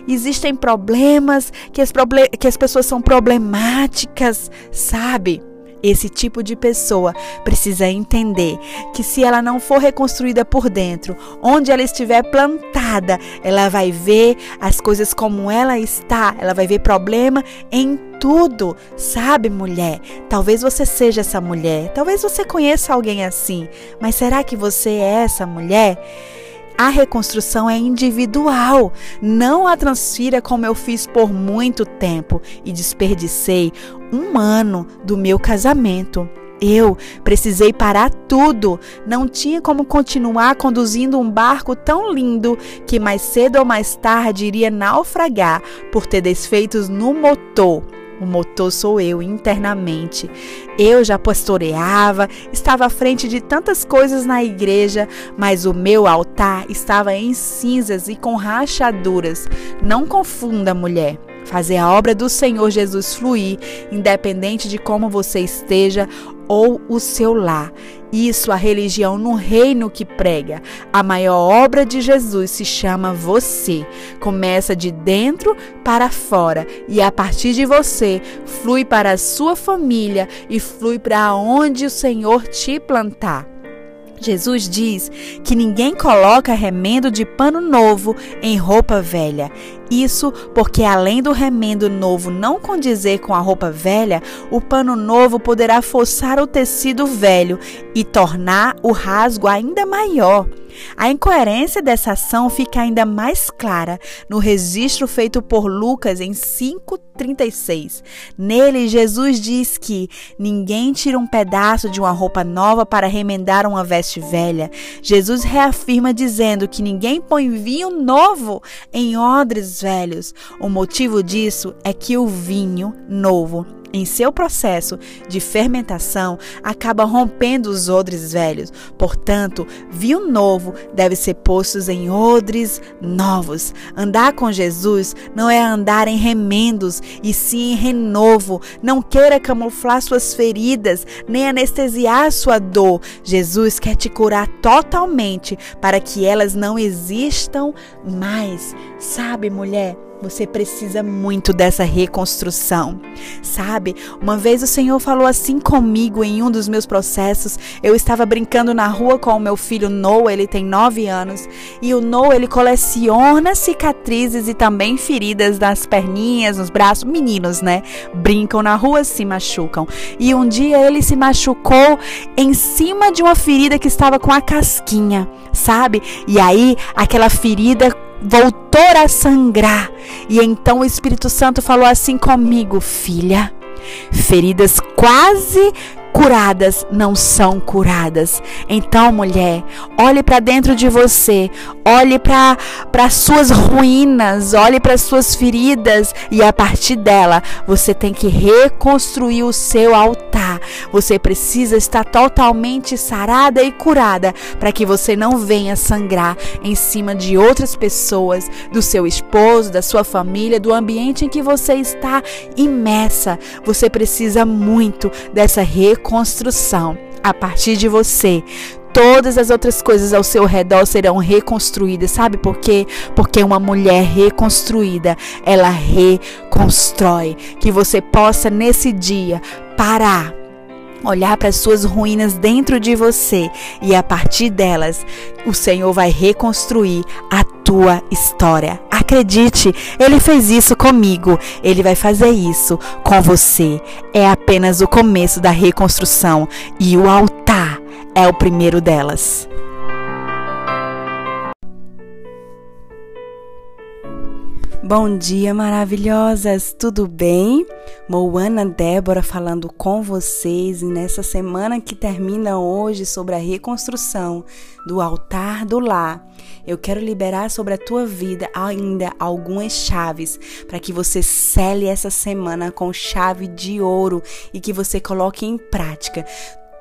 existem problemas, que as, que as pessoas são problemáticas, sabe? Esse tipo de pessoa precisa entender que se ela não for reconstruída por dentro, onde ela estiver plantada, ela vai ver as coisas como ela está, ela vai ver problema em tudo, sabe, mulher? Talvez você seja essa mulher, talvez você conheça alguém assim, mas será que você é essa mulher? A reconstrução é individual. Não a transfira como eu fiz por muito tempo e desperdicei um ano do meu casamento. Eu precisei parar tudo. Não tinha como continuar conduzindo um barco tão lindo que mais cedo ou mais tarde iria naufragar por ter desfeitos no motor. O motor sou eu internamente. Eu já pastoreava, estava à frente de tantas coisas na igreja, mas o meu altar estava em cinzas e com rachaduras. Não confunda, mulher. fazer a obra do Senhor Jesus fluir, independente de como você esteja ou o seu lar. Isso a religião no reino que prega. A maior obra de Jesus se chama você. Começa de dentro para fora e a partir de você flui para a sua família e flui para onde o Senhor te plantar. Jesus diz que ninguém coloca remendo de pano novo em roupa velha. Isso porque, além do remendo novo não condizer com a roupa velha, o pano novo poderá forçar o tecido velho e tornar o rasgo ainda maior. A incoerência dessa ação fica ainda mais clara no registro feito por Lucas em 5:36. Nele, Jesus diz que ninguém tira um pedaço de uma roupa nova para remendar uma veste velha. Jesus reafirma dizendo que ninguém põe vinho novo em odres velhos. O motivo disso é que o vinho novo em seu processo de fermentação, acaba rompendo os odres velhos. Portanto, vinho novo deve ser posto em odres novos. Andar com Jesus não é andar em remendos, e sim em renovo. Não queira camuflar suas feridas, nem anestesiar sua dor. Jesus quer te curar totalmente para que elas não existam mais. Sabe, mulher? Você precisa muito dessa reconstrução. Sabe? Uma vez o Senhor falou assim comigo em um dos meus processos. Eu estava brincando na rua com o meu filho Noah, ele tem nove anos. E o Noah, ele coleciona cicatrizes e também feridas nas perninhas, nos braços. Meninos, né? Brincam na rua, se machucam. E um dia ele se machucou em cima de uma ferida que estava com a casquinha, sabe? E aí aquela ferida voltou a sangrar. E então o Espírito Santo falou assim comigo, filha. Feridas quase curadas não são curadas. Então, mulher, olhe para dentro de você, olhe para as suas ruínas, olhe para as suas feridas e a partir dela você tem que reconstruir o seu altar. Você precisa estar totalmente sarada e curada para que você não venha sangrar em cima de outras pessoas, do seu esposo, da sua família, do ambiente em que você está imersa. Você precisa muito dessa reconstrução reconstrução. A partir de você, todas as outras coisas ao seu redor serão reconstruídas. Sabe por quê? Porque uma mulher reconstruída, ela reconstrói. Que você possa nesse dia parar olhar para as suas ruínas dentro de você e a partir delas o Senhor vai reconstruir a tua história. Acredite, ele fez isso comigo, ele vai fazer isso com você. É apenas o começo da reconstrução e o altar é o primeiro delas. Bom dia, maravilhosas! Tudo bem? Moana Débora falando com vocês nessa semana que termina hoje sobre a reconstrução do altar do lar. Eu quero liberar sobre a tua vida ainda algumas chaves para que você cele essa semana com chave de ouro e que você coloque em prática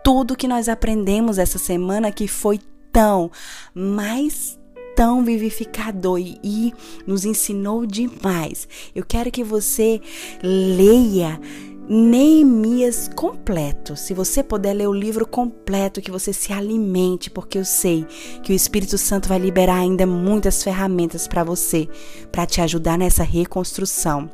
tudo que nós aprendemos essa semana que foi tão, mais tão vivificador e nos ensinou demais. Eu quero que você leia Neemias completo. Se você puder ler o livro completo, que você se alimente, porque eu sei que o Espírito Santo vai liberar ainda muitas ferramentas para você, para te ajudar nessa reconstrução.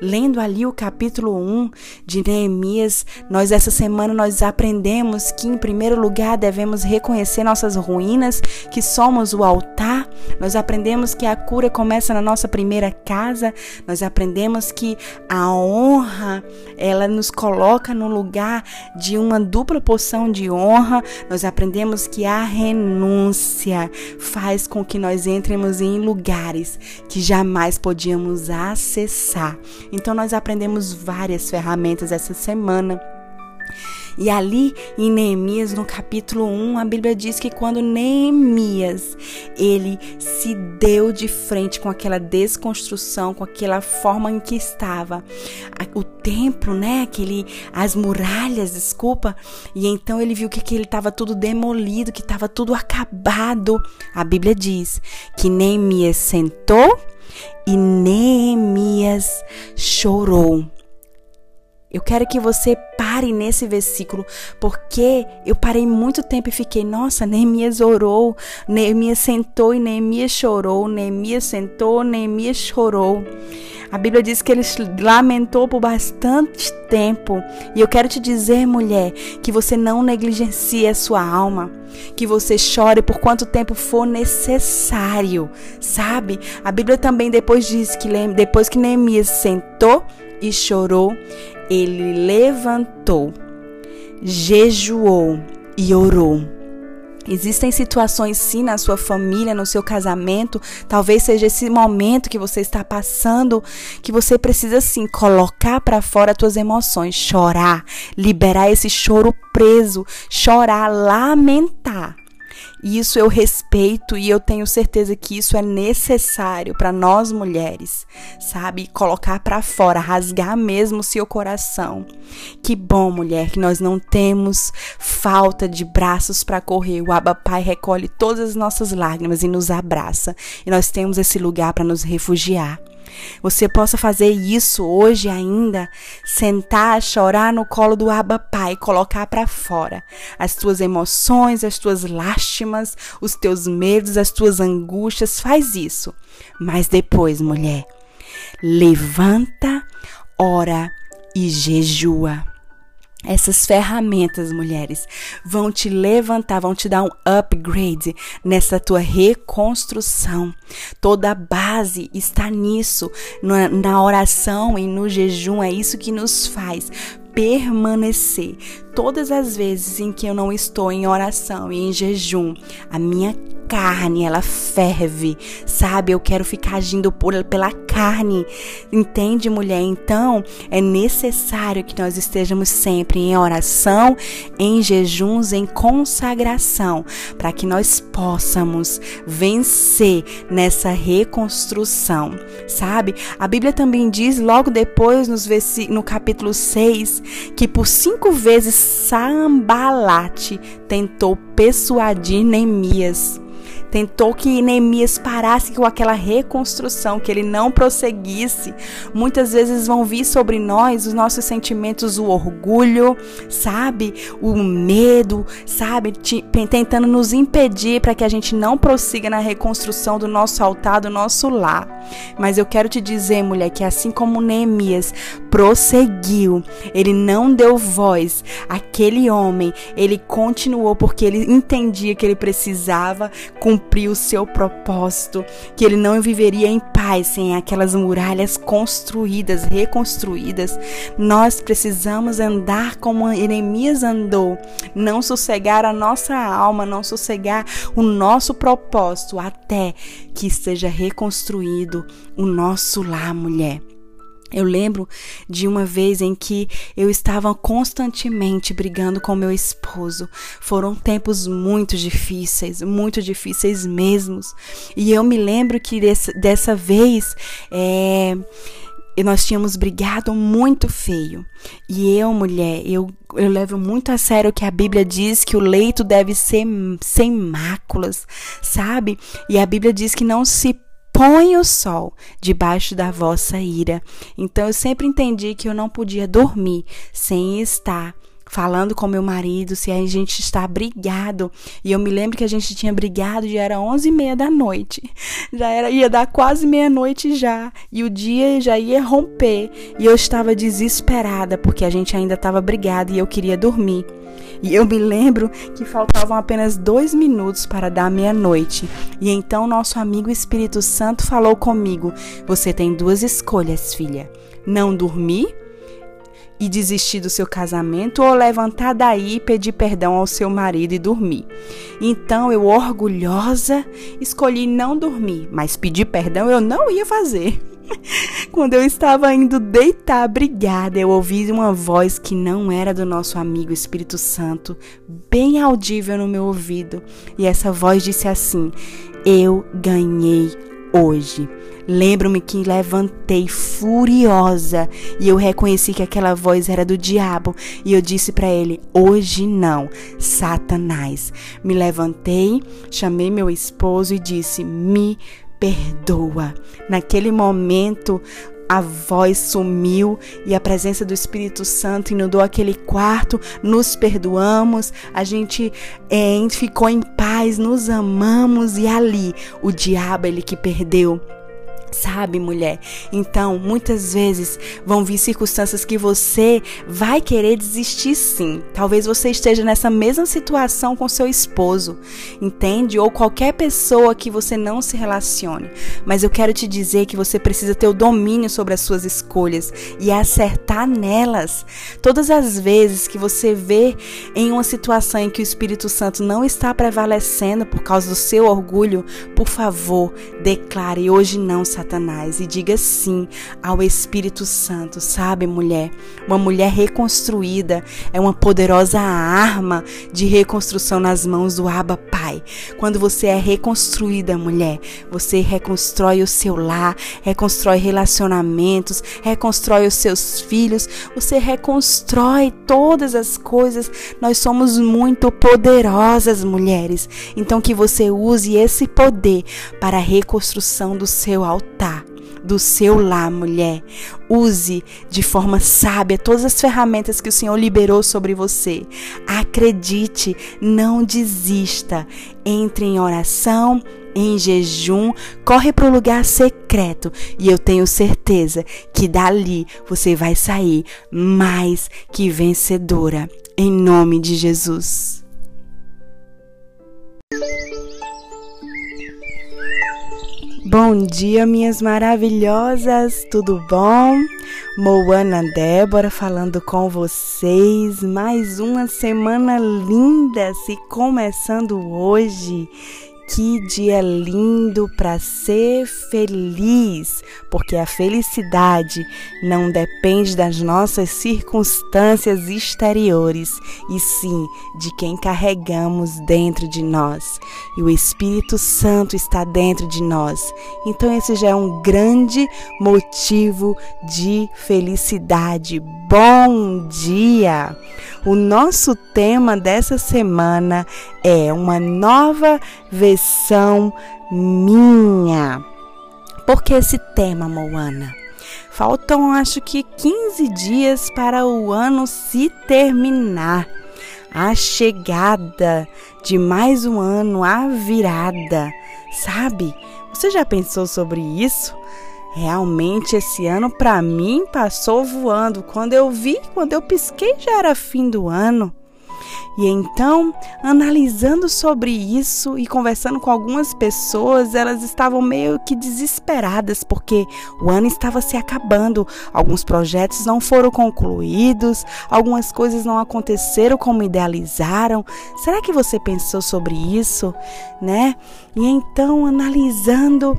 Lendo ali o capítulo 1 de Neemias, nós essa semana nós aprendemos que em primeiro lugar devemos reconhecer nossas ruínas, que somos o altar. Nós aprendemos que a cura começa na nossa primeira casa. Nós aprendemos que a honra ela nos coloca no lugar de uma dupla porção de honra. Nós aprendemos que a renúncia faz com que nós entremos em lugares que jamais podíamos acessar. Então nós aprendemos várias ferramentas essa semana. E ali em Neemias, no capítulo 1, a Bíblia diz que quando Neemias, ele se deu de frente com aquela desconstrução, com aquela forma em que estava o templo, né, aquele as muralhas, desculpa, e então ele viu que aquele estava tudo demolido, que estava tudo acabado. A Bíblia diz que Neemias sentou e Neemias chorou. Eu quero que você pare nesse versículo, porque eu parei muito tempo e fiquei, nossa, Neemias orou, Neemias sentou e Neemias chorou, Neemias sentou, Neemias chorou. A Bíblia diz que ele lamentou por bastante tempo. E eu quero te dizer, mulher, que você não negligencie a sua alma, que você chore por quanto tempo for necessário, sabe? A Bíblia também depois diz que depois que Neemias sentou e chorou, ele levantou, jejuou e orou. Existem situações sim na sua família, no seu casamento, talvez seja esse momento que você está passando, que você precisa sim colocar para fora as suas emoções, chorar, liberar esse choro preso, chorar, lamentar. Isso eu respeito e eu tenho certeza que isso é necessário para nós mulheres, sabe? Colocar para fora, rasgar mesmo o seu coração. Que bom, mulher, que nós não temos falta de braços para correr. O Abba Pai recolhe todas as nossas lágrimas e nos abraça. E nós temos esse lugar para nos refugiar. Você possa fazer isso hoje ainda, sentar, chorar no colo do Abba Pai, colocar para fora as tuas emoções, as tuas lástimas, os teus medos, as tuas angústias, faz isso. Mas depois, mulher, levanta, ora e jejua. Essas ferramentas, mulheres, vão te levantar, vão te dar um upgrade nessa tua reconstrução. Toda a base está nisso, na, na oração e no jejum. É isso que nos faz permanecer. Todas as vezes em que eu não estou em oração e em jejum, a minha carne, ela ferve, sabe? Eu quero ficar agindo por, pela carne. Entende, mulher? Então, é necessário que nós estejamos sempre em oração, em jejuns, em consagração, para que nós possamos vencer nessa reconstrução, sabe? A Bíblia também diz, logo depois, nos no capítulo 6, que por cinco vezes Sambalate tentou persuadir Neemias tentou que Neemias parasse com aquela reconstrução, que ele não prosseguisse. Muitas vezes vão vir sobre nós os nossos sentimentos, o orgulho, sabe? O medo, sabe? Tentando nos impedir para que a gente não prossiga na reconstrução do nosso altar, do nosso lar. Mas eu quero te dizer, mulher, que assim como Neemias prosseguiu, ele não deu voz àquele homem, ele continuou porque ele entendia que ele precisava cumprir cumprir o seu propósito, que ele não viveria em paz sem aquelas muralhas construídas, reconstruídas. Nós precisamos andar como Jeremias andou, não sossegar a nossa alma, não sossegar o nosso propósito até que esteja reconstruído o nosso lar, mulher. Eu lembro de uma vez em que eu estava constantemente brigando com meu esposo. Foram tempos muito difíceis, muito difíceis mesmos. E eu me lembro que desse, dessa vez é, nós tínhamos brigado muito feio. E eu, mulher, eu, eu levo muito a sério que a Bíblia diz que o leito deve ser sem máculas, sabe? E a Bíblia diz que não se põe o sol debaixo da vossa ira. Então eu sempre entendi que eu não podia dormir sem estar falando com meu marido, se a gente está brigado. E eu me lembro que a gente tinha brigado, já era onze e meia da noite. Já era, ia dar quase meia-noite já. E o dia já ia romper. E eu estava desesperada, porque a gente ainda estava brigado e eu queria dormir. E eu me lembro que faltavam apenas dois minutos para dar meia-noite. E então nosso amigo Espírito Santo falou comigo: Você tem duas escolhas, filha. Não dormir e desistir do seu casamento ou levantar daí e pedir perdão ao seu marido e dormir. Então eu, orgulhosa, escolhi não dormir, mas pedir perdão eu não ia fazer. Quando eu estava indo deitar brigada, eu ouvi uma voz que não era do nosso amigo Espírito Santo, bem audível no meu ouvido. E essa voz disse assim: Eu ganhei hoje. Lembro-me que levantei furiosa e eu reconheci que aquela voz era do diabo e eu disse para ele: "Hoje não, Satanás". Me levantei, chamei meu esposo e disse: "Me perdoa. Naquele momento, a voz sumiu e a presença do Espírito Santo inundou aquele quarto. Nos perdoamos, a gente é, ficou em paz, nos amamos e ali o diabo ele que perdeu Sabe, mulher? Então, muitas vezes vão vir circunstâncias que você vai querer desistir sim. Talvez você esteja nessa mesma situação com seu esposo, entende? Ou qualquer pessoa que você não se relacione. Mas eu quero te dizer que você precisa ter o domínio sobre as suas escolhas e acertar nelas. Todas as vezes que você vê em uma situação em que o Espírito Santo não está prevalecendo por causa do seu orgulho, por favor, declare hoje não, Satanás e diga sim ao Espírito Santo, sabe, mulher? Uma mulher reconstruída é uma poderosa arma de reconstrução nas mãos do Abba Pai. Quando você é reconstruída, mulher, você reconstrói o seu lar, reconstrói relacionamentos, reconstrói os seus filhos, você reconstrói todas as coisas. Nós somos muito poderosas, mulheres. Então que você use esse poder para a reconstrução do seu altar do seu lar, mulher. Use de forma sábia todas as ferramentas que o Senhor liberou sobre você. Acredite, não desista. Entre em oração, em jejum, corre para o lugar secreto e eu tenho certeza que dali você vai sair mais que vencedora. Em nome de Jesus. Bom dia, minhas maravilhosas, tudo bom? Moana Débora falando com vocês. Mais uma semana linda se começando hoje. Que dia lindo para ser feliz, porque a felicidade não depende das nossas circunstâncias exteriores, e sim de quem carregamos dentro de nós. E o Espírito Santo está dentro de nós. Então, esse já é um grande motivo de felicidade. Bom dia! O nosso tema dessa semana é uma nova versão minha. Por que esse tema, Moana? Faltam acho que 15 dias para o ano se terminar. A chegada de mais um ano, a virada, sabe? Você já pensou sobre isso? Realmente esse ano para mim passou voando. Quando eu vi, quando eu pisquei já era fim do ano. E então, analisando sobre isso e conversando com algumas pessoas, elas estavam meio que desesperadas porque o ano estava se acabando, alguns projetos não foram concluídos, algumas coisas não aconteceram como idealizaram. Será que você pensou sobre isso, né? E então, analisando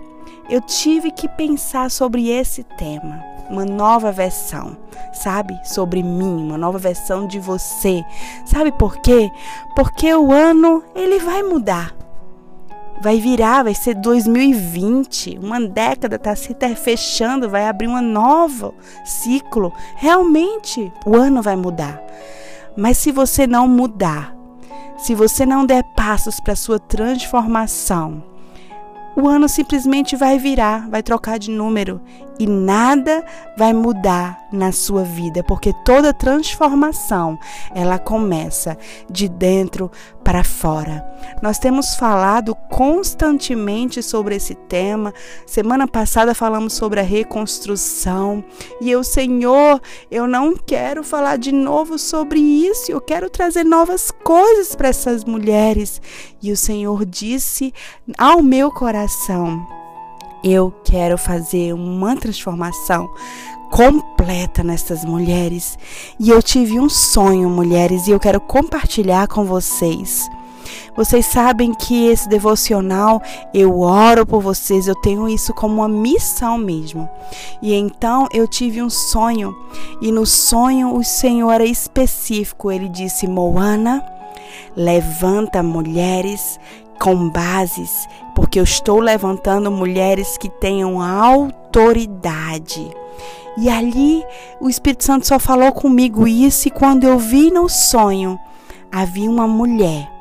eu tive que pensar sobre esse tema, uma nova versão, sabe? Sobre mim, uma nova versão de você. Sabe por quê? Porque o ano ele vai mudar. Vai virar, vai ser 2020, uma década está se fechando, vai abrir um novo ciclo. Realmente, o ano vai mudar. Mas se você não mudar, se você não der passos para sua transformação, o ano simplesmente vai virar, vai trocar de número e nada vai mudar na sua vida, porque toda transformação ela começa de dentro para fora. Nós temos falado constantemente sobre esse tema. Semana passada falamos sobre a reconstrução e eu, Senhor, eu não quero falar de novo sobre isso. Eu quero trazer novas coisas para essas mulheres. E o Senhor disse ao meu coração: eu quero fazer uma transformação completa nessas mulheres. E eu tive um sonho, mulheres, e eu quero compartilhar com vocês. Vocês sabem que esse devocional eu oro por vocês, eu tenho isso como uma missão mesmo. E então eu tive um sonho, e no sonho o Senhor era específico. Ele disse: Moana, levanta mulheres com bases, porque eu estou levantando mulheres que tenham autoridade. E ali o Espírito Santo só falou comigo isso, e quando eu vi no sonho, havia uma mulher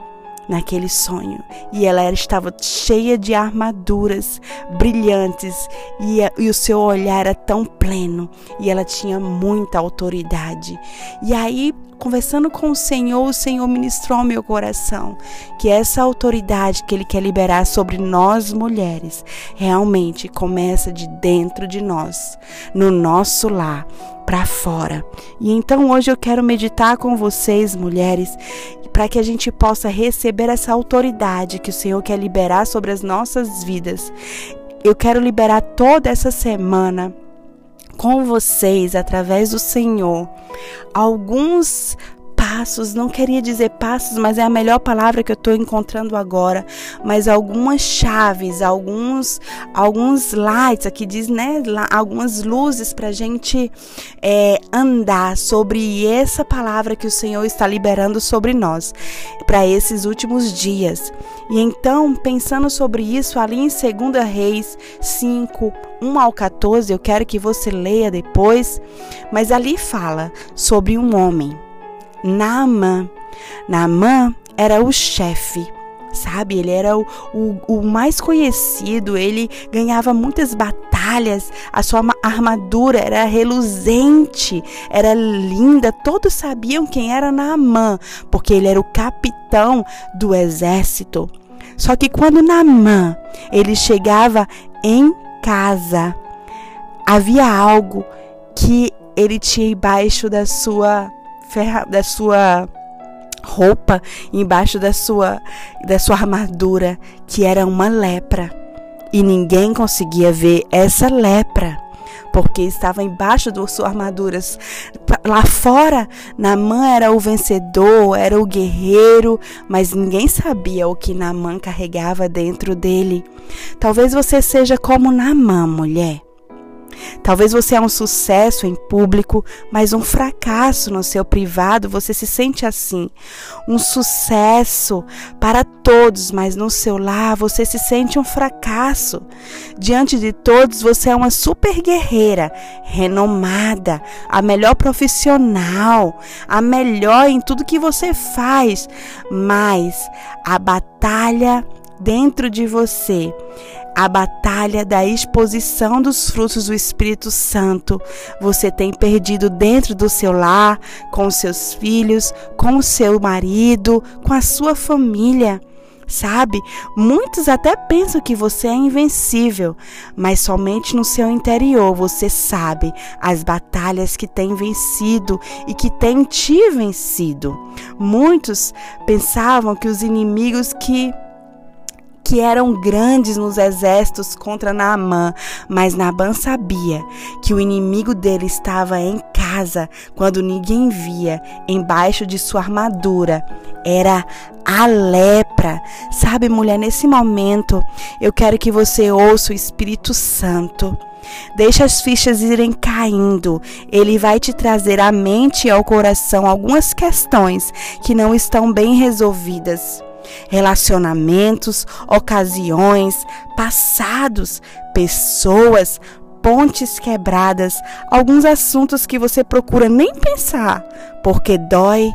naquele sonho. E ela estava cheia de armaduras brilhantes e, e o seu olhar era tão pleno e ela tinha muita autoridade. E aí conversando com o Senhor, o Senhor ministrou ao meu coração que essa autoridade que Ele quer liberar sobre nós mulheres realmente começa de dentro de nós, no nosso lar, para fora. E então hoje eu quero meditar com vocês, mulheres, para que a gente possa receber essa autoridade que o Senhor quer liberar sobre as nossas vidas. Eu quero liberar toda essa semana com vocês através do Senhor alguns passos, não queria dizer passos, mas é a melhor palavra que eu estou encontrando agora, mas algumas chaves, alguns alguns lights, aqui diz, né, algumas luzes para a gente é, andar sobre essa palavra que o Senhor está liberando sobre nós para esses últimos dias. E então, pensando sobre isso, ali em 2 Reis 5, 1 ao 14, eu quero que você leia depois, mas ali fala sobre um homem Naamã. Naamã era o chefe, sabe? Ele era o, o, o, mais conhecido, ele ganhava muitas batalhas, a sua armadura era reluzente, era linda, todos sabiam quem era Naamã, porque ele era o capitão do exército. Só que quando Naamã ele chegava em casa, havia algo que ele tinha embaixo da sua da sua roupa, embaixo da sua da sua armadura, que era uma lepra. E ninguém conseguia ver essa lepra, porque estava embaixo da sua armadura. Lá fora, Namã era o vencedor, era o guerreiro, mas ninguém sabia o que Namã carregava dentro dele. Talvez você seja como Namã, mulher. Talvez você é um sucesso em público, mas um fracasso no seu privado, você se sente assim. Um sucesso para todos, mas no seu lar você se sente um fracasso. Diante de todos, você é uma super guerreira, renomada, a melhor profissional, a melhor em tudo que você faz, mas a batalha dentro de você a batalha da exposição dos frutos do Espírito Santo você tem perdido dentro do seu lar, com seus filhos, com o seu marido, com a sua família. Sabe? Muitos até pensam que você é invencível, mas somente no seu interior você sabe as batalhas que tem vencido e que tem te vencido. Muitos pensavam que os inimigos que que eram grandes nos exércitos contra Naamã, mas Naamã sabia que o inimigo dele estava em casa, quando ninguém via, embaixo de sua armadura. Era a lepra. Sabe, mulher, nesse momento eu quero que você ouça o Espírito Santo. Deixa as fichas irem caindo. Ele vai te trazer à mente e ao coração algumas questões que não estão bem resolvidas relacionamentos, ocasiões, passados, pessoas, pontes quebradas, alguns assuntos que você procura nem pensar, porque dói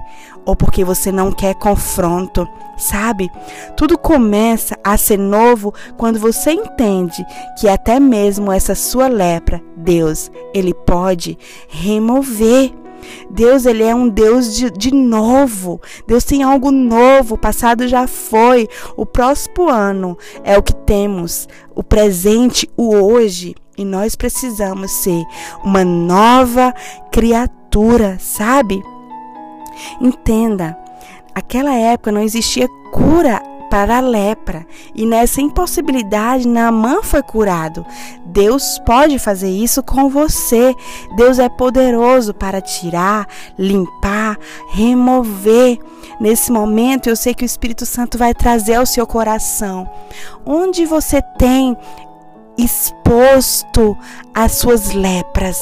ou porque você não quer confronto, sabe? Tudo começa a ser novo quando você entende que até mesmo essa sua lepra, Deus, ele pode remover. Deus, ele é um Deus de, de novo. Deus tem algo novo. O passado já foi. O próximo ano é o que temos. O presente, o hoje. E nós precisamos ser uma nova criatura, sabe? Entenda, aquela época não existia cura para a lepra. E nessa impossibilidade, Naamã foi curado. Deus pode fazer isso com você. Deus é poderoso para tirar, limpar, remover. Nesse momento, eu sei que o Espírito Santo vai trazer ao seu coração onde você tem exposto as suas lepras.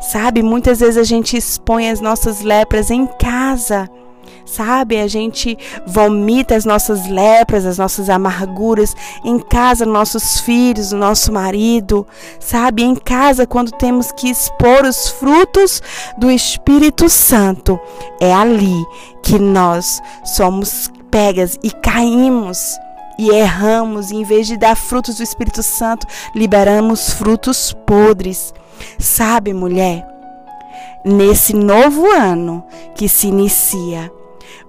Sabe, muitas vezes a gente expõe as nossas lepras em casa sabe? A gente vomita as nossas lepras, as nossas amarguras em casa, nossos filhos, o nosso marido, sabe? Em casa, quando temos que expor os frutos do Espírito Santo, é ali que nós somos pegas e caímos e erramos, e em vez de dar frutos do Espírito Santo, liberamos frutos podres. Sabe, mulher, nesse novo ano que se inicia,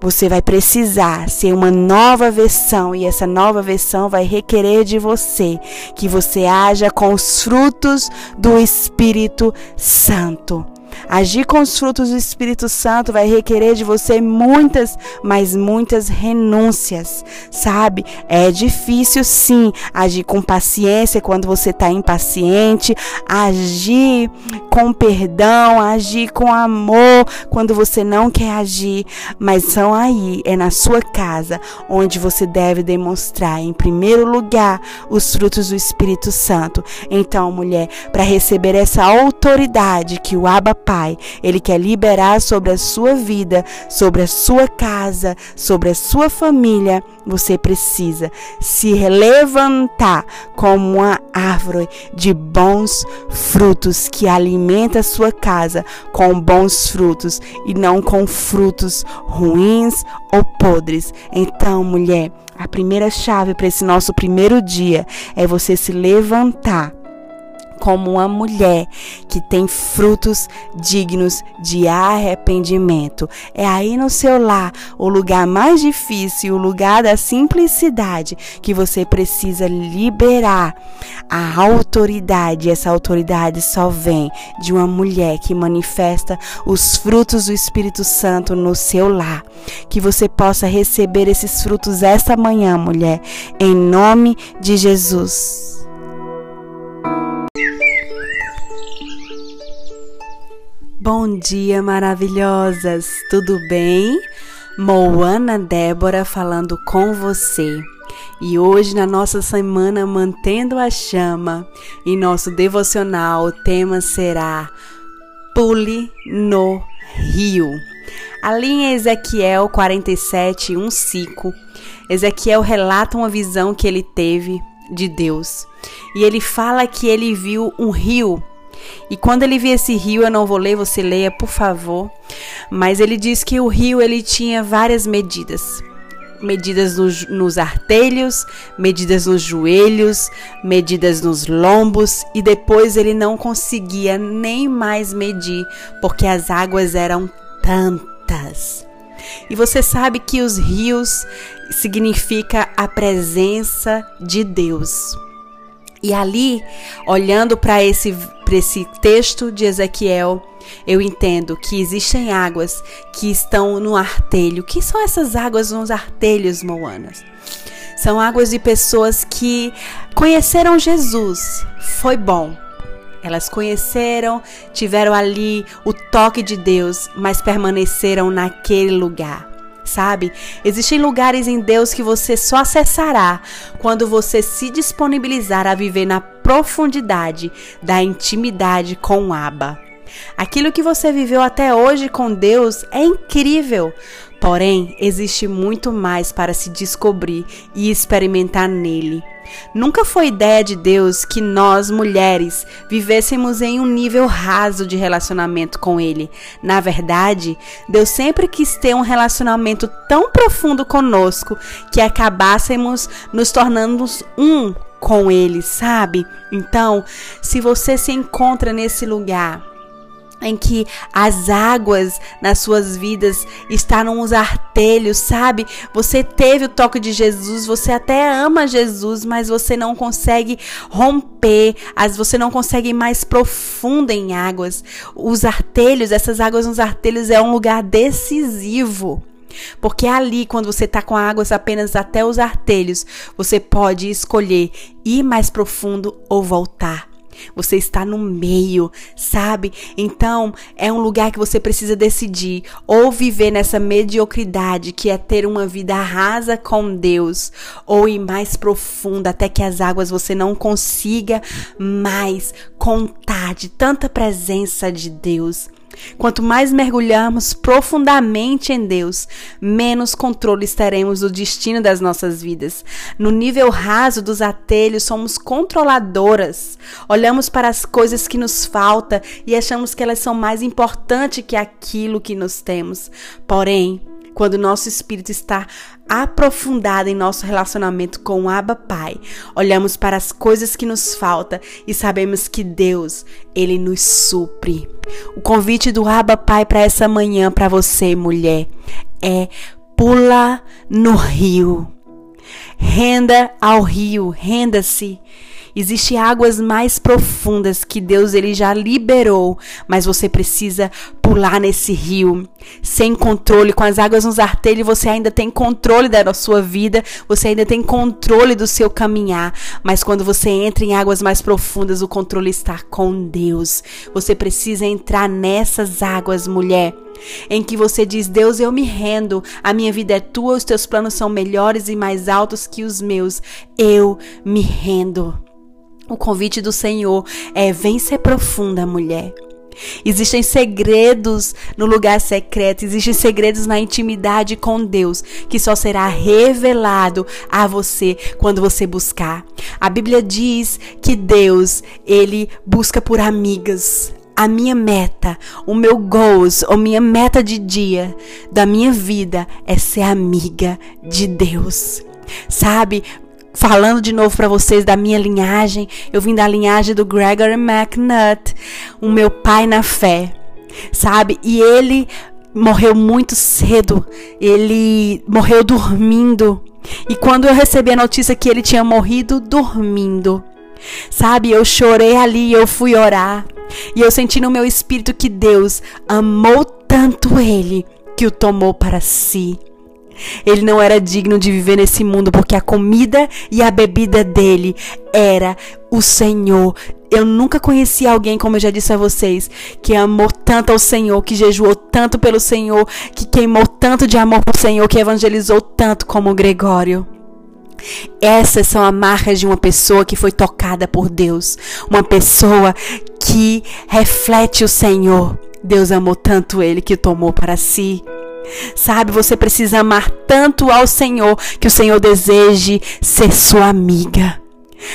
você vai precisar ser uma nova versão e essa nova versão vai requerer de você que você haja com os frutos do Espírito Santo. Agir com os frutos do Espírito Santo vai requerer de você muitas, mas muitas renúncias, sabe? É difícil sim agir com paciência quando você está impaciente, agir com perdão, agir com amor quando você não quer agir, mas são aí, é na sua casa, onde você deve demonstrar, em primeiro lugar, os frutos do Espírito Santo. Então, mulher, para receber essa autoridade que o Abba Pai, ele quer liberar sobre a sua vida, sobre a sua casa, sobre a sua família. Você precisa se levantar como uma árvore de bons frutos que alimenta a sua casa com bons frutos e não com frutos ruins ou podres. Então, mulher, a primeira chave para esse nosso primeiro dia é você se levantar como uma mulher que tem frutos dignos de arrependimento. É aí no seu lar, o lugar mais difícil, o lugar da simplicidade, que você precisa liberar a autoridade. Essa autoridade só vem de uma mulher que manifesta os frutos do Espírito Santo no seu lar. Que você possa receber esses frutos esta manhã, mulher, em nome de Jesus. Bom dia, maravilhosas! Tudo bem? Moana Débora falando com você. E hoje, na nossa semana Mantendo a Chama, em nosso devocional, o tema será Pule no Rio. Ali em Ezequiel 47, 1, 5, Ezequiel relata uma visão que ele teve de Deus. E ele fala que ele viu um rio e quando ele via esse rio, eu não vou ler, você leia, por favor. Mas ele diz que o rio ele tinha várias medidas. Medidas nos, nos artelhos, medidas nos joelhos, medidas nos lombos, e depois ele não conseguia nem mais medir, porque as águas eram tantas. E você sabe que os rios significa a presença de Deus. E ali, olhando para esse, esse texto de Ezequiel, eu entendo que existem águas que estão no artelho. O que são essas águas nos artelhos, Moanas? São águas de pessoas que conheceram Jesus. Foi bom. Elas conheceram, tiveram ali o toque de Deus, mas permaneceram naquele lugar sabe? Existem lugares em Deus que você só acessará quando você se disponibilizar a viver na profundidade da intimidade com Abba. Aquilo que você viveu até hoje com Deus é incrível, porém existe muito mais para se descobrir e experimentar nele. Nunca foi ideia de Deus que nós, mulheres, vivêssemos em um nível raso de relacionamento com Ele. Na verdade, Deus sempre quis ter um relacionamento tão profundo conosco que acabássemos nos tornando um com Ele, sabe? Então, se você se encontra nesse lugar, em que as águas nas suas vidas estão nos artelhos, sabe? Você teve o toque de Jesus, você até ama Jesus, mas você não consegue romper, as você não consegue ir mais profundo em águas. Os artelhos, essas águas nos artelhos é um lugar decisivo. Porque ali, quando você está com águas apenas até os artelhos, você pode escolher ir mais profundo ou voltar. Você está no meio, sabe? Então, é um lugar que você precisa decidir ou viver nessa mediocridade que é ter uma vida rasa com Deus, ou ir mais profunda até que as águas você não consiga mais contar de tanta presença de Deus. Quanto mais mergulharmos profundamente em Deus, menos controle teremos do destino das nossas vidas. No nível raso dos atelhos, somos controladoras. Olhamos para as coisas que nos faltam e achamos que elas são mais importantes que aquilo que nos temos. Porém, quando nosso espírito está aprofundado em nosso relacionamento com o Abba Pai, olhamos para as coisas que nos faltam e sabemos que Deus, ele nos supre. O convite do Abba Pai para essa manhã para você, mulher, é pula no rio. Renda ao rio, renda-se. Existem águas mais profundas que Deus ele já liberou, mas você precisa pular nesse rio sem controle, com as águas nos artelhos, você ainda tem controle da sua vida, você ainda tem controle do seu caminhar, mas quando você entra em águas mais profundas, o controle está com Deus. Você precisa entrar nessas águas, mulher em que você diz: Deus, eu me rendo, a minha vida é tua, os teus planos são melhores e mais altos que os meus. Eu me rendo. O convite do Senhor é: vem ser profunda, mulher. Existem segredos no lugar secreto, existem segredos na intimidade com Deus que só será revelado a você quando você buscar. A Bíblia diz que Deus, ele busca por amigas. A minha meta, o meu goals, a minha meta de dia da minha vida é ser amiga de Deus. Sabe? Falando de novo para vocês da minha linhagem. Eu vim da linhagem do Gregory McNutt, o meu pai na fé, sabe? E ele morreu muito cedo. Ele morreu dormindo. E quando eu recebi a notícia que ele tinha morrido dormindo, sabe? Eu chorei ali, eu fui orar. E eu senti no meu espírito que Deus amou tanto ele que o tomou para si. Ele não era digno de viver nesse mundo porque a comida e a bebida dele era o Senhor. Eu nunca conheci alguém, como eu já disse a vocês, que amou tanto ao Senhor, que jejuou tanto pelo Senhor, que queimou tanto de amor pelo Senhor, que evangelizou tanto como o Gregório. Essas são as marcas de uma pessoa que foi tocada por Deus, uma pessoa que reflete o Senhor. Deus amou tanto ele que tomou para si. Sabe, você precisa amar tanto ao Senhor que o Senhor deseje ser sua amiga.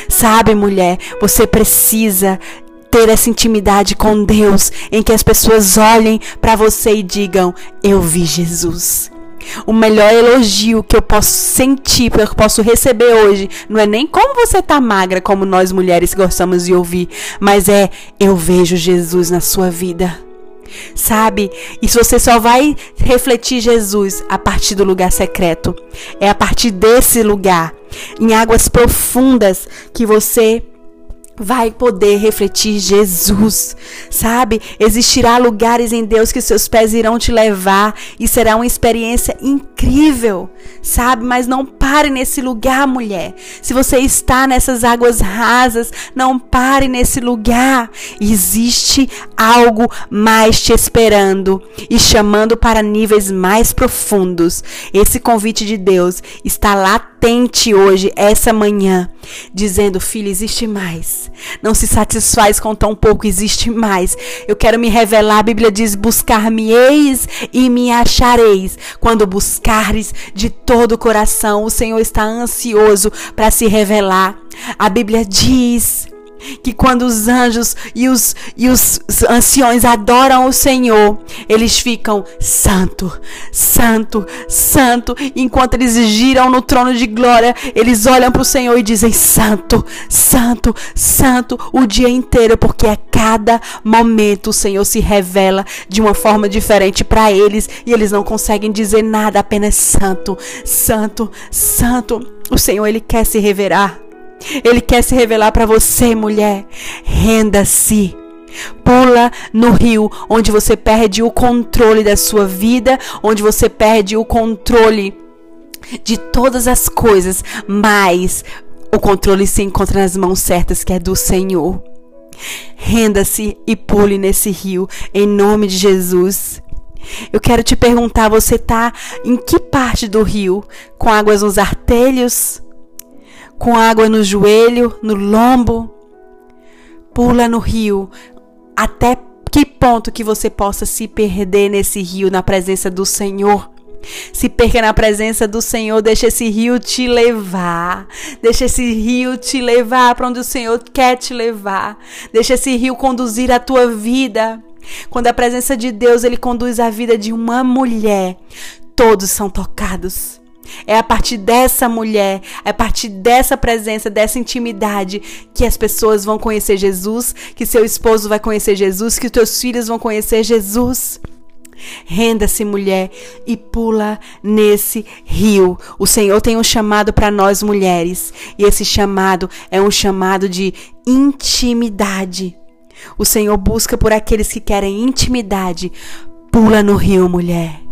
Sabe, mulher, você precisa ter essa intimidade com Deus em que as pessoas olhem para você e digam: Eu vi Jesus. O melhor elogio que eu posso sentir, que eu posso receber hoje, não é nem como você tá magra, como nós mulheres gostamos de ouvir, mas é: Eu vejo Jesus na sua vida sabe? E você só vai refletir Jesus a partir do lugar secreto, é a partir desse lugar, em águas profundas, que você vai poder refletir Jesus, sabe? Existirá lugares em Deus que seus pés irão te levar e será uma experiência incrível, sabe? Mas não pare nesse lugar, mulher. Se você está nessas águas rasas, não pare nesse lugar. Existe algo mais te esperando e chamando para níveis mais profundos. Esse convite de Deus está latente hoje, essa manhã, dizendo: Filho, existe mais. Não se satisfaz com tão pouco, existe mais. Eu quero me revelar. A Bíblia diz: Buscar-me-eis e me achareis. Quando buscares de todo o coração, o Senhor está ansioso para se revelar. A Bíblia diz que quando os anjos e os, e os anciões adoram o Senhor, eles ficam santo, santo, santo. Enquanto eles giram no trono de glória, eles olham para o Senhor e dizem: Santo, santo, santo, o dia inteiro, porque a cada momento o Senhor se revela de uma forma diferente para eles e eles não conseguem dizer nada, apenas santo, santo, santo. O Senhor, ele quer se revelar. Ele quer se revelar para você, mulher. Renda-se. Pula no rio onde você perde o controle da sua vida, onde você perde o controle de todas as coisas, mas o controle se encontra nas mãos certas, que é do Senhor. Renda-se e pule nesse rio, em nome de Jesus. Eu quero te perguntar: você está em que parte do rio? Com águas nos artelhos? Com água no joelho, no lombo. Pula no rio até que ponto que você possa se perder nesse rio na presença do Senhor. Se perca na presença do Senhor, deixa esse rio te levar. Deixa esse rio te levar para onde o Senhor quer te levar. Deixa esse rio conduzir a tua vida. Quando a presença de Deus ele conduz a vida de uma mulher, todos são tocados. É a partir dessa mulher, é a partir dessa presença, dessa intimidade que as pessoas vão conhecer Jesus, que seu esposo vai conhecer Jesus, que os teus filhos vão conhecer Jesus. Renda-se, mulher, e pula nesse rio. O Senhor tem um chamado para nós mulheres, e esse chamado é um chamado de intimidade. O Senhor busca por aqueles que querem intimidade. Pula no rio, mulher.